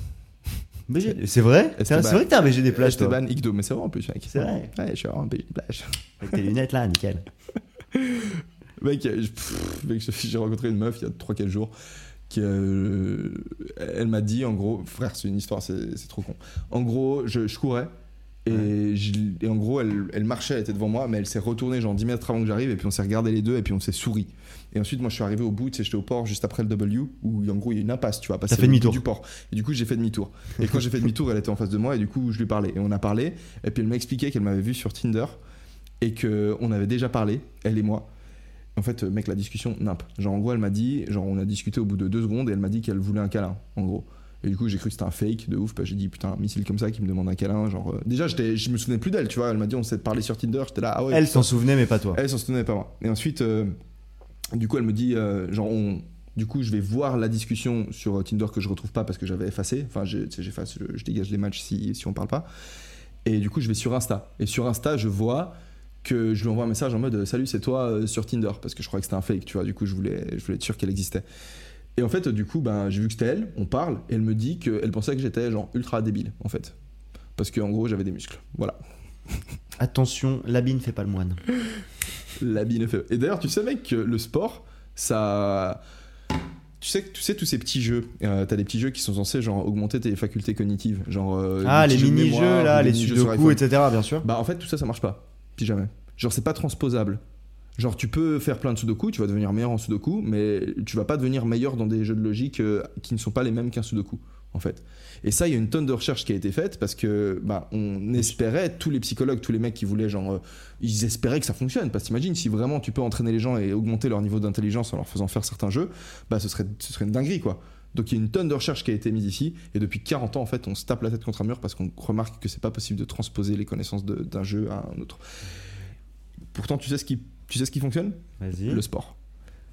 BG, c'est vrai? C'est vrai que t'as un BG des plages, toi?
Esteban Igdo mais c'est vrai en plus mec
C'est vrai?
ouais je suis vraiment un BG des plages
Avec tes lunettes là, nickel.
Mec, je- j'ai rencontré une meuf il y a 3-4 jours qui euh, elle m'a dit en gros, frère, c'est une histoire, c'est c'est trop con. En gros, je, je courais et, je- et en gros, elle, elle marchait, elle était devant moi, mais elle s'est retournée genre 10 mètres avant que j'arrive et puis on s'est regardé les deux et puis on s'est souri. Et ensuite, moi, je suis arrivé au bout, tu sais, j'étais au port juste après le W où en gros il y a une impasse, tu vois, passer
fait demi-tour.
du port. Et du coup, j'ai fait demi-tour. Et quand j'ai fait demi-tour, elle était en face de moi et du coup, je lui parlais et on a parlé. Et puis elle m'a expliqué qu'elle m'avait vu sur Tinder et que on avait déjà parlé, elle et moi. En fait, euh, mec, la discussion, nimp. Genre, en gros, elle m'a dit, genre, on a discuté au bout de deux secondes et elle m'a dit qu'elle voulait un câlin, en gros. Et du coup, j'ai cru que c'était un fake de ouf. J'ai dit, putain, un missile comme ça qui me demande un câlin. Genre, euh, déjà, je me souvenais plus d'elle, tu vois. Elle m'a dit, on s'est parlé sur Tinder. J'étais là, ah ouais.
Elle s'en souvenait, mais pas toi.
Elle s'en souvenait pas moi. Et ensuite, euh, du coup, elle me dit, euh, genre, on, du coup, je vais voir la discussion sur Tinder que je retrouve pas parce que j'avais effacé. Enfin, j'efface, je, je dégage les matchs si, si on parle pas. Et du coup, je vais sur Insta. Et sur Insta, je vois que je lui envoie un message en mode Salut, c'est toi sur Tinder. Parce que je croyais que c'était un fake, tu vois. Du coup, je voulais, je voulais être sûr qu'elle existait. Et en fait, du coup, ben, j'ai vu que c'était elle, on parle, et elle me dit qu'elle pensait que j'étais genre ultra débile, en fait. Parce qu'en gros, j'avais des muscles. Voilà.
Attention, l'habit ne fait pas le moine.
L'habit ne fait. Et d'ailleurs, tu sais, mec, que le sport, ça. Tu sais, tu sais tous ces petits jeux, euh, t'as des petits jeux qui sont censés genre augmenter tes facultés cognitives, genre euh,
Ah, les mini-jeux là, les sudoku, etc. Bien sûr.
Bah en fait tout ça ça marche pas, si jamais. Genre c'est pas transposable. Genre, tu peux faire plein de sudoku, tu vas devenir meilleur en sudoku, mais tu vas pas devenir meilleur dans des jeux de logique euh, qui ne sont pas les mêmes qu'un sudoku, en fait. Et ça, il y a une tonne de recherche qui a été faite parce que, bah, on espérait, tous les psychologues, tous les mecs qui voulaient, genre, euh, ils espéraient que ça fonctionne. Parce que t'imagines, si vraiment tu peux entraîner les gens et augmenter leur niveau d'intelligence en leur faisant faire certains jeux, bah, ce serait, ce serait une dinguerie, quoi. Donc il y a une tonne de recherche qui a été mise ici, et depuis 40 ans, en fait, on se tape la tête contre un mur parce qu'on remarque que c'est pas possible de transposer les connaissances d'un jeu à un autre. Pourtant, tu sais ce qui, tu sais ce qui fonctionne?
Vas-y.
Le
Le,
sport.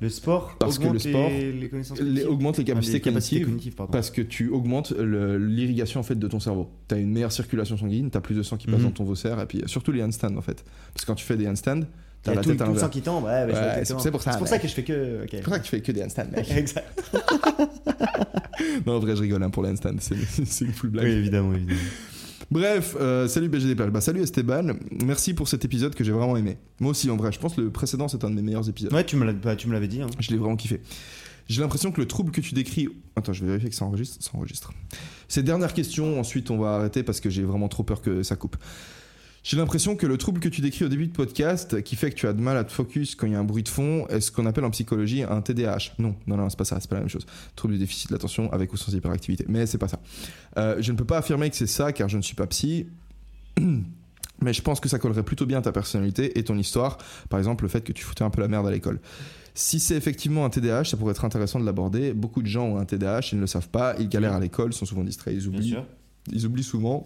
sport
Parce que
augmente
le sport,
les, les connaissances
Les,
cognitives
augmente les
Ah,
capacités
les capacités
cognitives parce que tu augmentes l'irrigation en fait de ton cerveau. Tu as une meilleure circulation sanguine, tu as plus de sang qui passe
Mhm.
dans ton viscère et puis surtout les handstands en fait. Parce que quand tu fais des handstands, tu as la
tout,
tête à
tout le sang
l'envers.
qui tombe, ouais, ouais, je
c'est pour ça,
C'est pour ça
mec.
que je fais que.
C'est pour ça que tu fais que des handstands, mec.
Exact.
non, en vrai, je rigole hein, pour les handstands, c'est c'est une full blague.
Oui, évidemment, évidemment.
Bref, euh, salut BGD Plage. Bah, salut Esteban, merci pour cet épisode que j'ai vraiment aimé. Moi aussi, en vrai, je pense que le précédent c'est un de mes meilleurs épisodes.
Ouais, tu me l'as- bah, tu me l'avais dit. Hein.
Je l'ai vraiment kiffé. J'ai l'impression que le trouble que tu décris. Attends, je vais vérifier que ça enregistre. Ça enregistre. Ces dernières questions, ensuite on va arrêter parce que j'ai vraiment trop peur que ça coupe. J'ai l'impression que le trouble que tu décris au début de podcast, qui fait que tu as de mal à te focus quand il y a un bruit de fond, est ce qu'on appelle en psychologie un TDAH. Non, non, non, c'est pas ça, c'est pas la même chose. Trouble du déficit de l'attention avec ou sans hyperactivité. Mais c'est pas ça. Euh, je ne peux pas affirmer que c'est ça car je ne suis pas psy. Mais je pense que ça collerait plutôt bien à ta personnalité et ton histoire. Par exemple, le fait que tu foutais un peu la merde à l'école. Si c'est effectivement un TDAH, ça pourrait être intéressant de l'aborder. Beaucoup de gens ont un TDAH, ils ne le savent pas, ils galèrent à l'école, sont souvent distraits, ils oublient, ils oublient souvent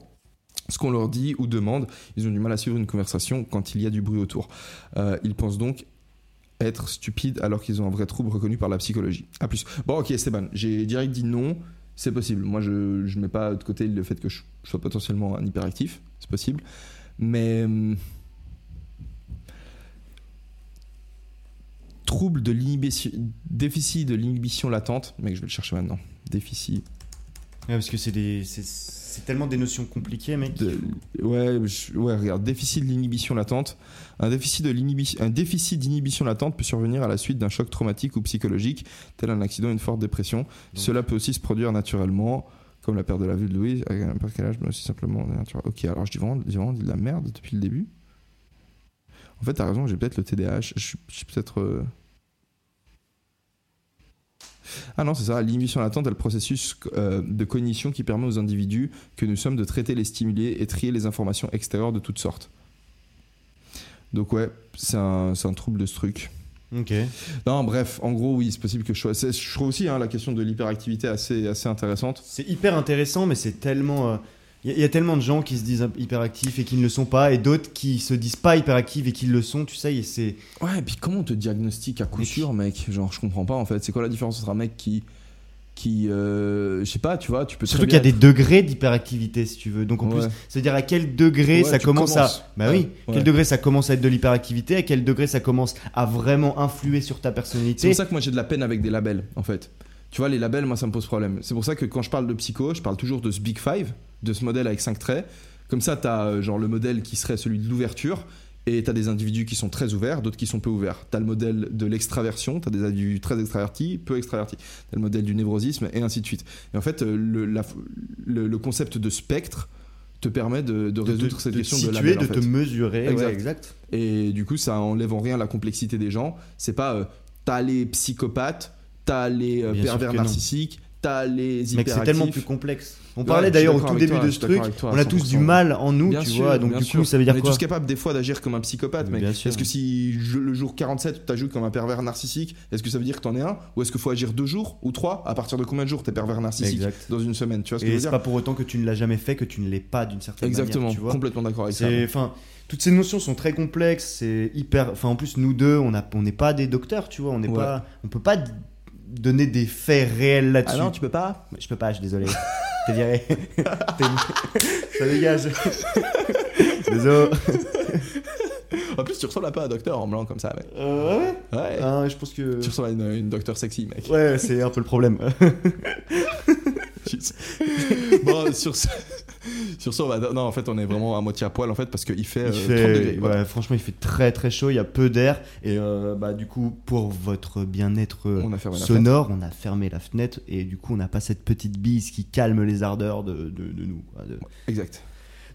ce qu'on leur dit ou demande. Ils ont du mal à suivre une conversation quand il y a du bruit autour. Euh, ils pensent donc être stupides alors qu'ils ont un vrai trouble reconnu par la psychologie. À plus. Bon, ok, Esteban, j'ai direct dit non. C'est possible. Moi, je ne mets pas de côté le fait que je sois potentiellement un hyperactif. C'est possible. Mais. hum, trouble de l'inhibition. Déficit de l'inhibition latente. Mec, je vais le chercher maintenant. Déficit
parce que c'est des, c'est tellement des notions compliquées, mec.
de- ouais, je- ouais, regarde, déficit de l'inhibition latente. Un déficit de l'inhibition, un déficit d'inhibition latente peut survenir à la suite d'un choc traumatique ou psychologique, tel un accident ou une forte dépression. Cela peut aussi se produire naturellement, comme la perte de la vue de Louise, à n'importe quel âge, mais aussi simplement. Ok, alors je dis vraiment, vraiment dit de la merde depuis le début. En fait, t'as raison, j'ai peut-être le TDAH. Je suis, je suis peut-être. euh, Ah non, c'est ça. L'inhibition latente est le processus euh, de cognition qui permet aux individus que nous sommes de traiter les stimulés et trier les informations extérieures de toutes sortes. Donc ouais, c'est un, un trouble de ce truc.
Ok.
Non, bref, en gros, oui, c'est possible que je sois... Je trouve aussi hein, la question de l'hyperactivité assez, assez intéressante.
C'est hyper intéressant, mais c'est tellement. Il y, a tellement de gens qui se disent hyperactifs et qui ne le sont pas, et d'autres qui se disent pas hyperactifs et qui le sont, tu sais, et c'est.
Ouais, et puis comment on te diagnostique à coup
Mec.
sûr, mec? Genre, je comprends pas en fait. C'est quoi la différence entre un mec qui. qui euh, je sais pas, tu vois, tu peux
Surtout qu'il y a
bien
des degrés d'hyperactivité, si tu veux. Donc en
Ouais.
plus, c'est-à-dire à quel degré
Ouais,
ça commence
commences.
à. Bah
Ouais,
oui, quel degré ça commence à être de l'hyperactivité, à quel degré ça commence à vraiment influer sur ta
C'est
personnalité.
pour ça que moi j'ai de la peine avec des labels, en fait. Tu vois, les labels, moi ça me pose problème. C'est pour ça que quand je parle de psycho, je parle toujours de ce Big Five, de ce modèle avec 5 traits. Comme ça, t'as euh, genre le modèle qui serait celui de l'ouverture, et t'as des individus qui sont très ouverts, d'autres qui sont peu ouverts. T'as le modèle de l'extraversion, t'as des individus très extravertis, peu extravertis. T'as le modèle du névrosisme, et ainsi de suite. Et en fait, euh, le, la- le- le concept de spectre te permet de, de
de,
résoudre
te-
cette
de
question de
situer,
label. en
de te mesurer.
Exact.
Ouais, exact.
Et du coup, ça enlève en rien la complexité des gens. C'est pas euh, t'as les psychopathes, t'as les euh,
Bien
pervers narcissiques, t'as les hyperactifs.
C'est tellement plus complexe. On parlait d'ailleurs au tout début
toi,
de ce truc.
toi,
On a tous
100%.
du mal en nous,
Bien
tu
sûr,
vois. Donc du
sûr.
coup, ça veut dire
On est
quoi
tous capables des fois d'agir comme un psychopathe,
sûr.
Est-ce que si je- le jour 47 tu t'ajoutes comme un pervers narcissique, est-ce que ça veut dire que t'en es un? Ou est-ce qu'il faut agir deux jours ou trois? À partir de combien de jours t'es pervers narcissique
Exact.
dans une semaine? Tu vois ce que
Et c'est pas pour autant que tu ne l'as jamais fait que tu ne l'es pas d'une certaine
Exactement,
manière. Vois.
complètement d'accord avec ça.
Enfin, toutes ces notions sont très complexes. C'est hyper. Enfin, en plus, nous deux, on on n'est pas des docteurs, tu vois. On n'est pas, on peut pas donner des faits réels là-dessus.
Ah non, tu peux pas?
Je peux pas, je suis désolé. T'es viré. T'es- Ça dégage. Désolé.
En plus, tu ressembles pas à un docteur en blanc comme ça, mec.
Euh, ouais.
Ouais.
Ah, je pense que.
Tu ressembles à une, une docteur sexy, mec.
Ouais, c'est un peu le problème.
bon, sur ce, sur ce, on va. Non, en fait, on est vraiment à moitié à poil, en fait, parce qu'il fait, euh,
Il
30
fait, ouais, franchement, il fait très très chaud. Il y a peu d'air et euh, bah du coup, pour votre bien-être euh, sonore, on a fermé la fenêtre et du coup, on n'a pas cette petite bise qui calme les ardeurs de, de, de nous. quoi, de-
Exact.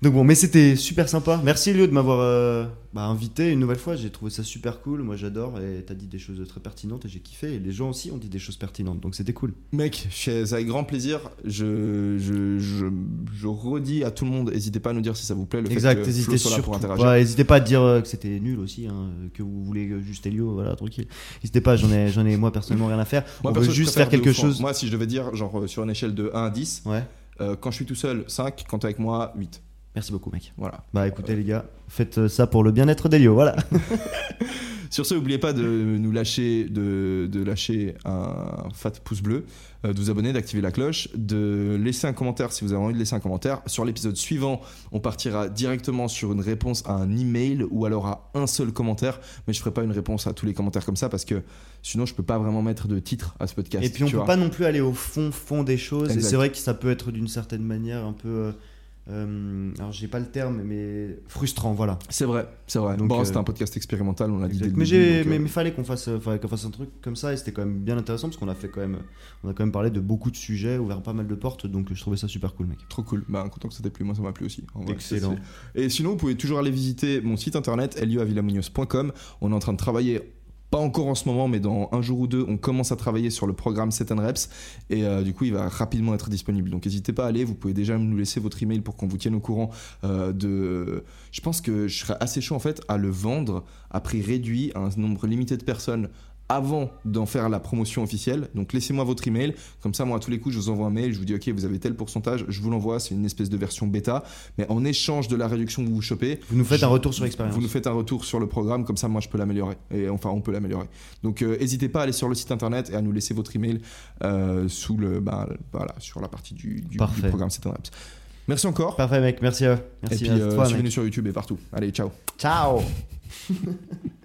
Donc bon, mais c'était super sympa. Merci Elio de m'avoir euh, bah, invité une nouvelle fois. J'ai trouvé ça super cool. Moi j'adore et t'as dit des choses très pertinentes et j'ai kiffé. Et les gens aussi ont dit des choses pertinentes. Donc c'était cool.
Mec, c'est avec grand plaisir. Je, je, je, je redis à tout le monde, n'hésitez pas à nous dire si ça vous plaît. Le
exact, n'hésitez surtout. Ouais, n'hésitez pas à dire euh, que c'était nul aussi, hein, que vous voulez juste Elio, voilà, tranquille. N'hésitez pas, j'en ai, j'en ai moi personnellement rien à faire.
Moi,
On
perso,
veut juste faire quelque chose.
Moi, si je devais dire, genre euh, sur une échelle de 1 à 10,
Ouais.
euh, quand je suis tout seul, 5, quand t'es avec moi, 8.
Merci beaucoup, mec.
Voilà.
Bah écoutez les gars, faites euh, ça pour le bien-être d'Elio, voilà.
Sur ce, n'oubliez pas de nous lâcher, de, de lâcher un fat pouce bleu, euh, de vous abonner, d'activer la cloche, de laisser un commentaire si vous avez envie de laisser un commentaire. Sur l'épisode suivant, on partira directement sur une réponse à un email ou alors à un seul commentaire. Mais je ferai pas une réponse à tous les commentaires comme ça parce que sinon je peux pas vraiment mettre de titre à ce podcast.
Et puis on
tu
peut
vois.
pas non plus aller au fond, fond des choses. Et
Exact.
c'est vrai que ça peut être d'une certaine manière un peu. Euh, alors j'ai pas le terme, mais frustrant, voilà.
C'est vrai, c'est vrai.
Donc,
bon,
euh,
c'était un podcast expérimental, on l'a dit. dès le
mais
début, donc, euh,
mais, fallait qu'on fasse, euh, qu'on fasse un truc comme ça et c'était quand même bien intéressant parce qu'on a fait quand même, on a quand même parlé de beaucoup de sujets, ouvert pas mal de portes, donc je trouvais ça super cool, mec.
Trop cool. Bah, content que ça t'ait plu. Moi, ça m'a plu aussi. Vrai,
Excellent.
Et sinon, vous pouvez toujours aller visiter mon site internet, elioavilamugnos.com. On est en train de travailler. Pas encore en ce moment, mais dans un jour ou deux, on commence à travailler sur le programme Set and Reps et euh, du coup, il va rapidement être disponible. Donc, n'hésitez pas à aller. Vous pouvez déjà nous laisser votre email pour qu'on vous tienne au courant euh, de. Je pense que je serais assez chaud en fait à le vendre à prix réduit à un nombre limité de personnes avant d'en faire la promotion officielle. Donc laissez-moi votre email, comme ça moi à tous les coups je vous envoie un mail, je vous dis ok vous avez tel pourcentage, je vous l'envoie, c'est une espèce de version bêta, mais en échange de la réduction que vous chopez,
Vous nous faites
Je-
un retour sur expérience.
vous nous faites un retour sur le programme, comme ça moi je peux l'améliorer, et enfin on peut l'améliorer. Donc euh, n'hésitez pas à aller sur le site internet et à nous laisser votre email euh, sous le, bah, voilà, sur la partie du, du, du
Parfait.
programme C'est un. Merci encore,
Parfait, mec. Merci à,
et
merci
puis
à
euh,
toi,
suivez-nous
mec.
sur YouTube et partout. Allez ciao
Ciao.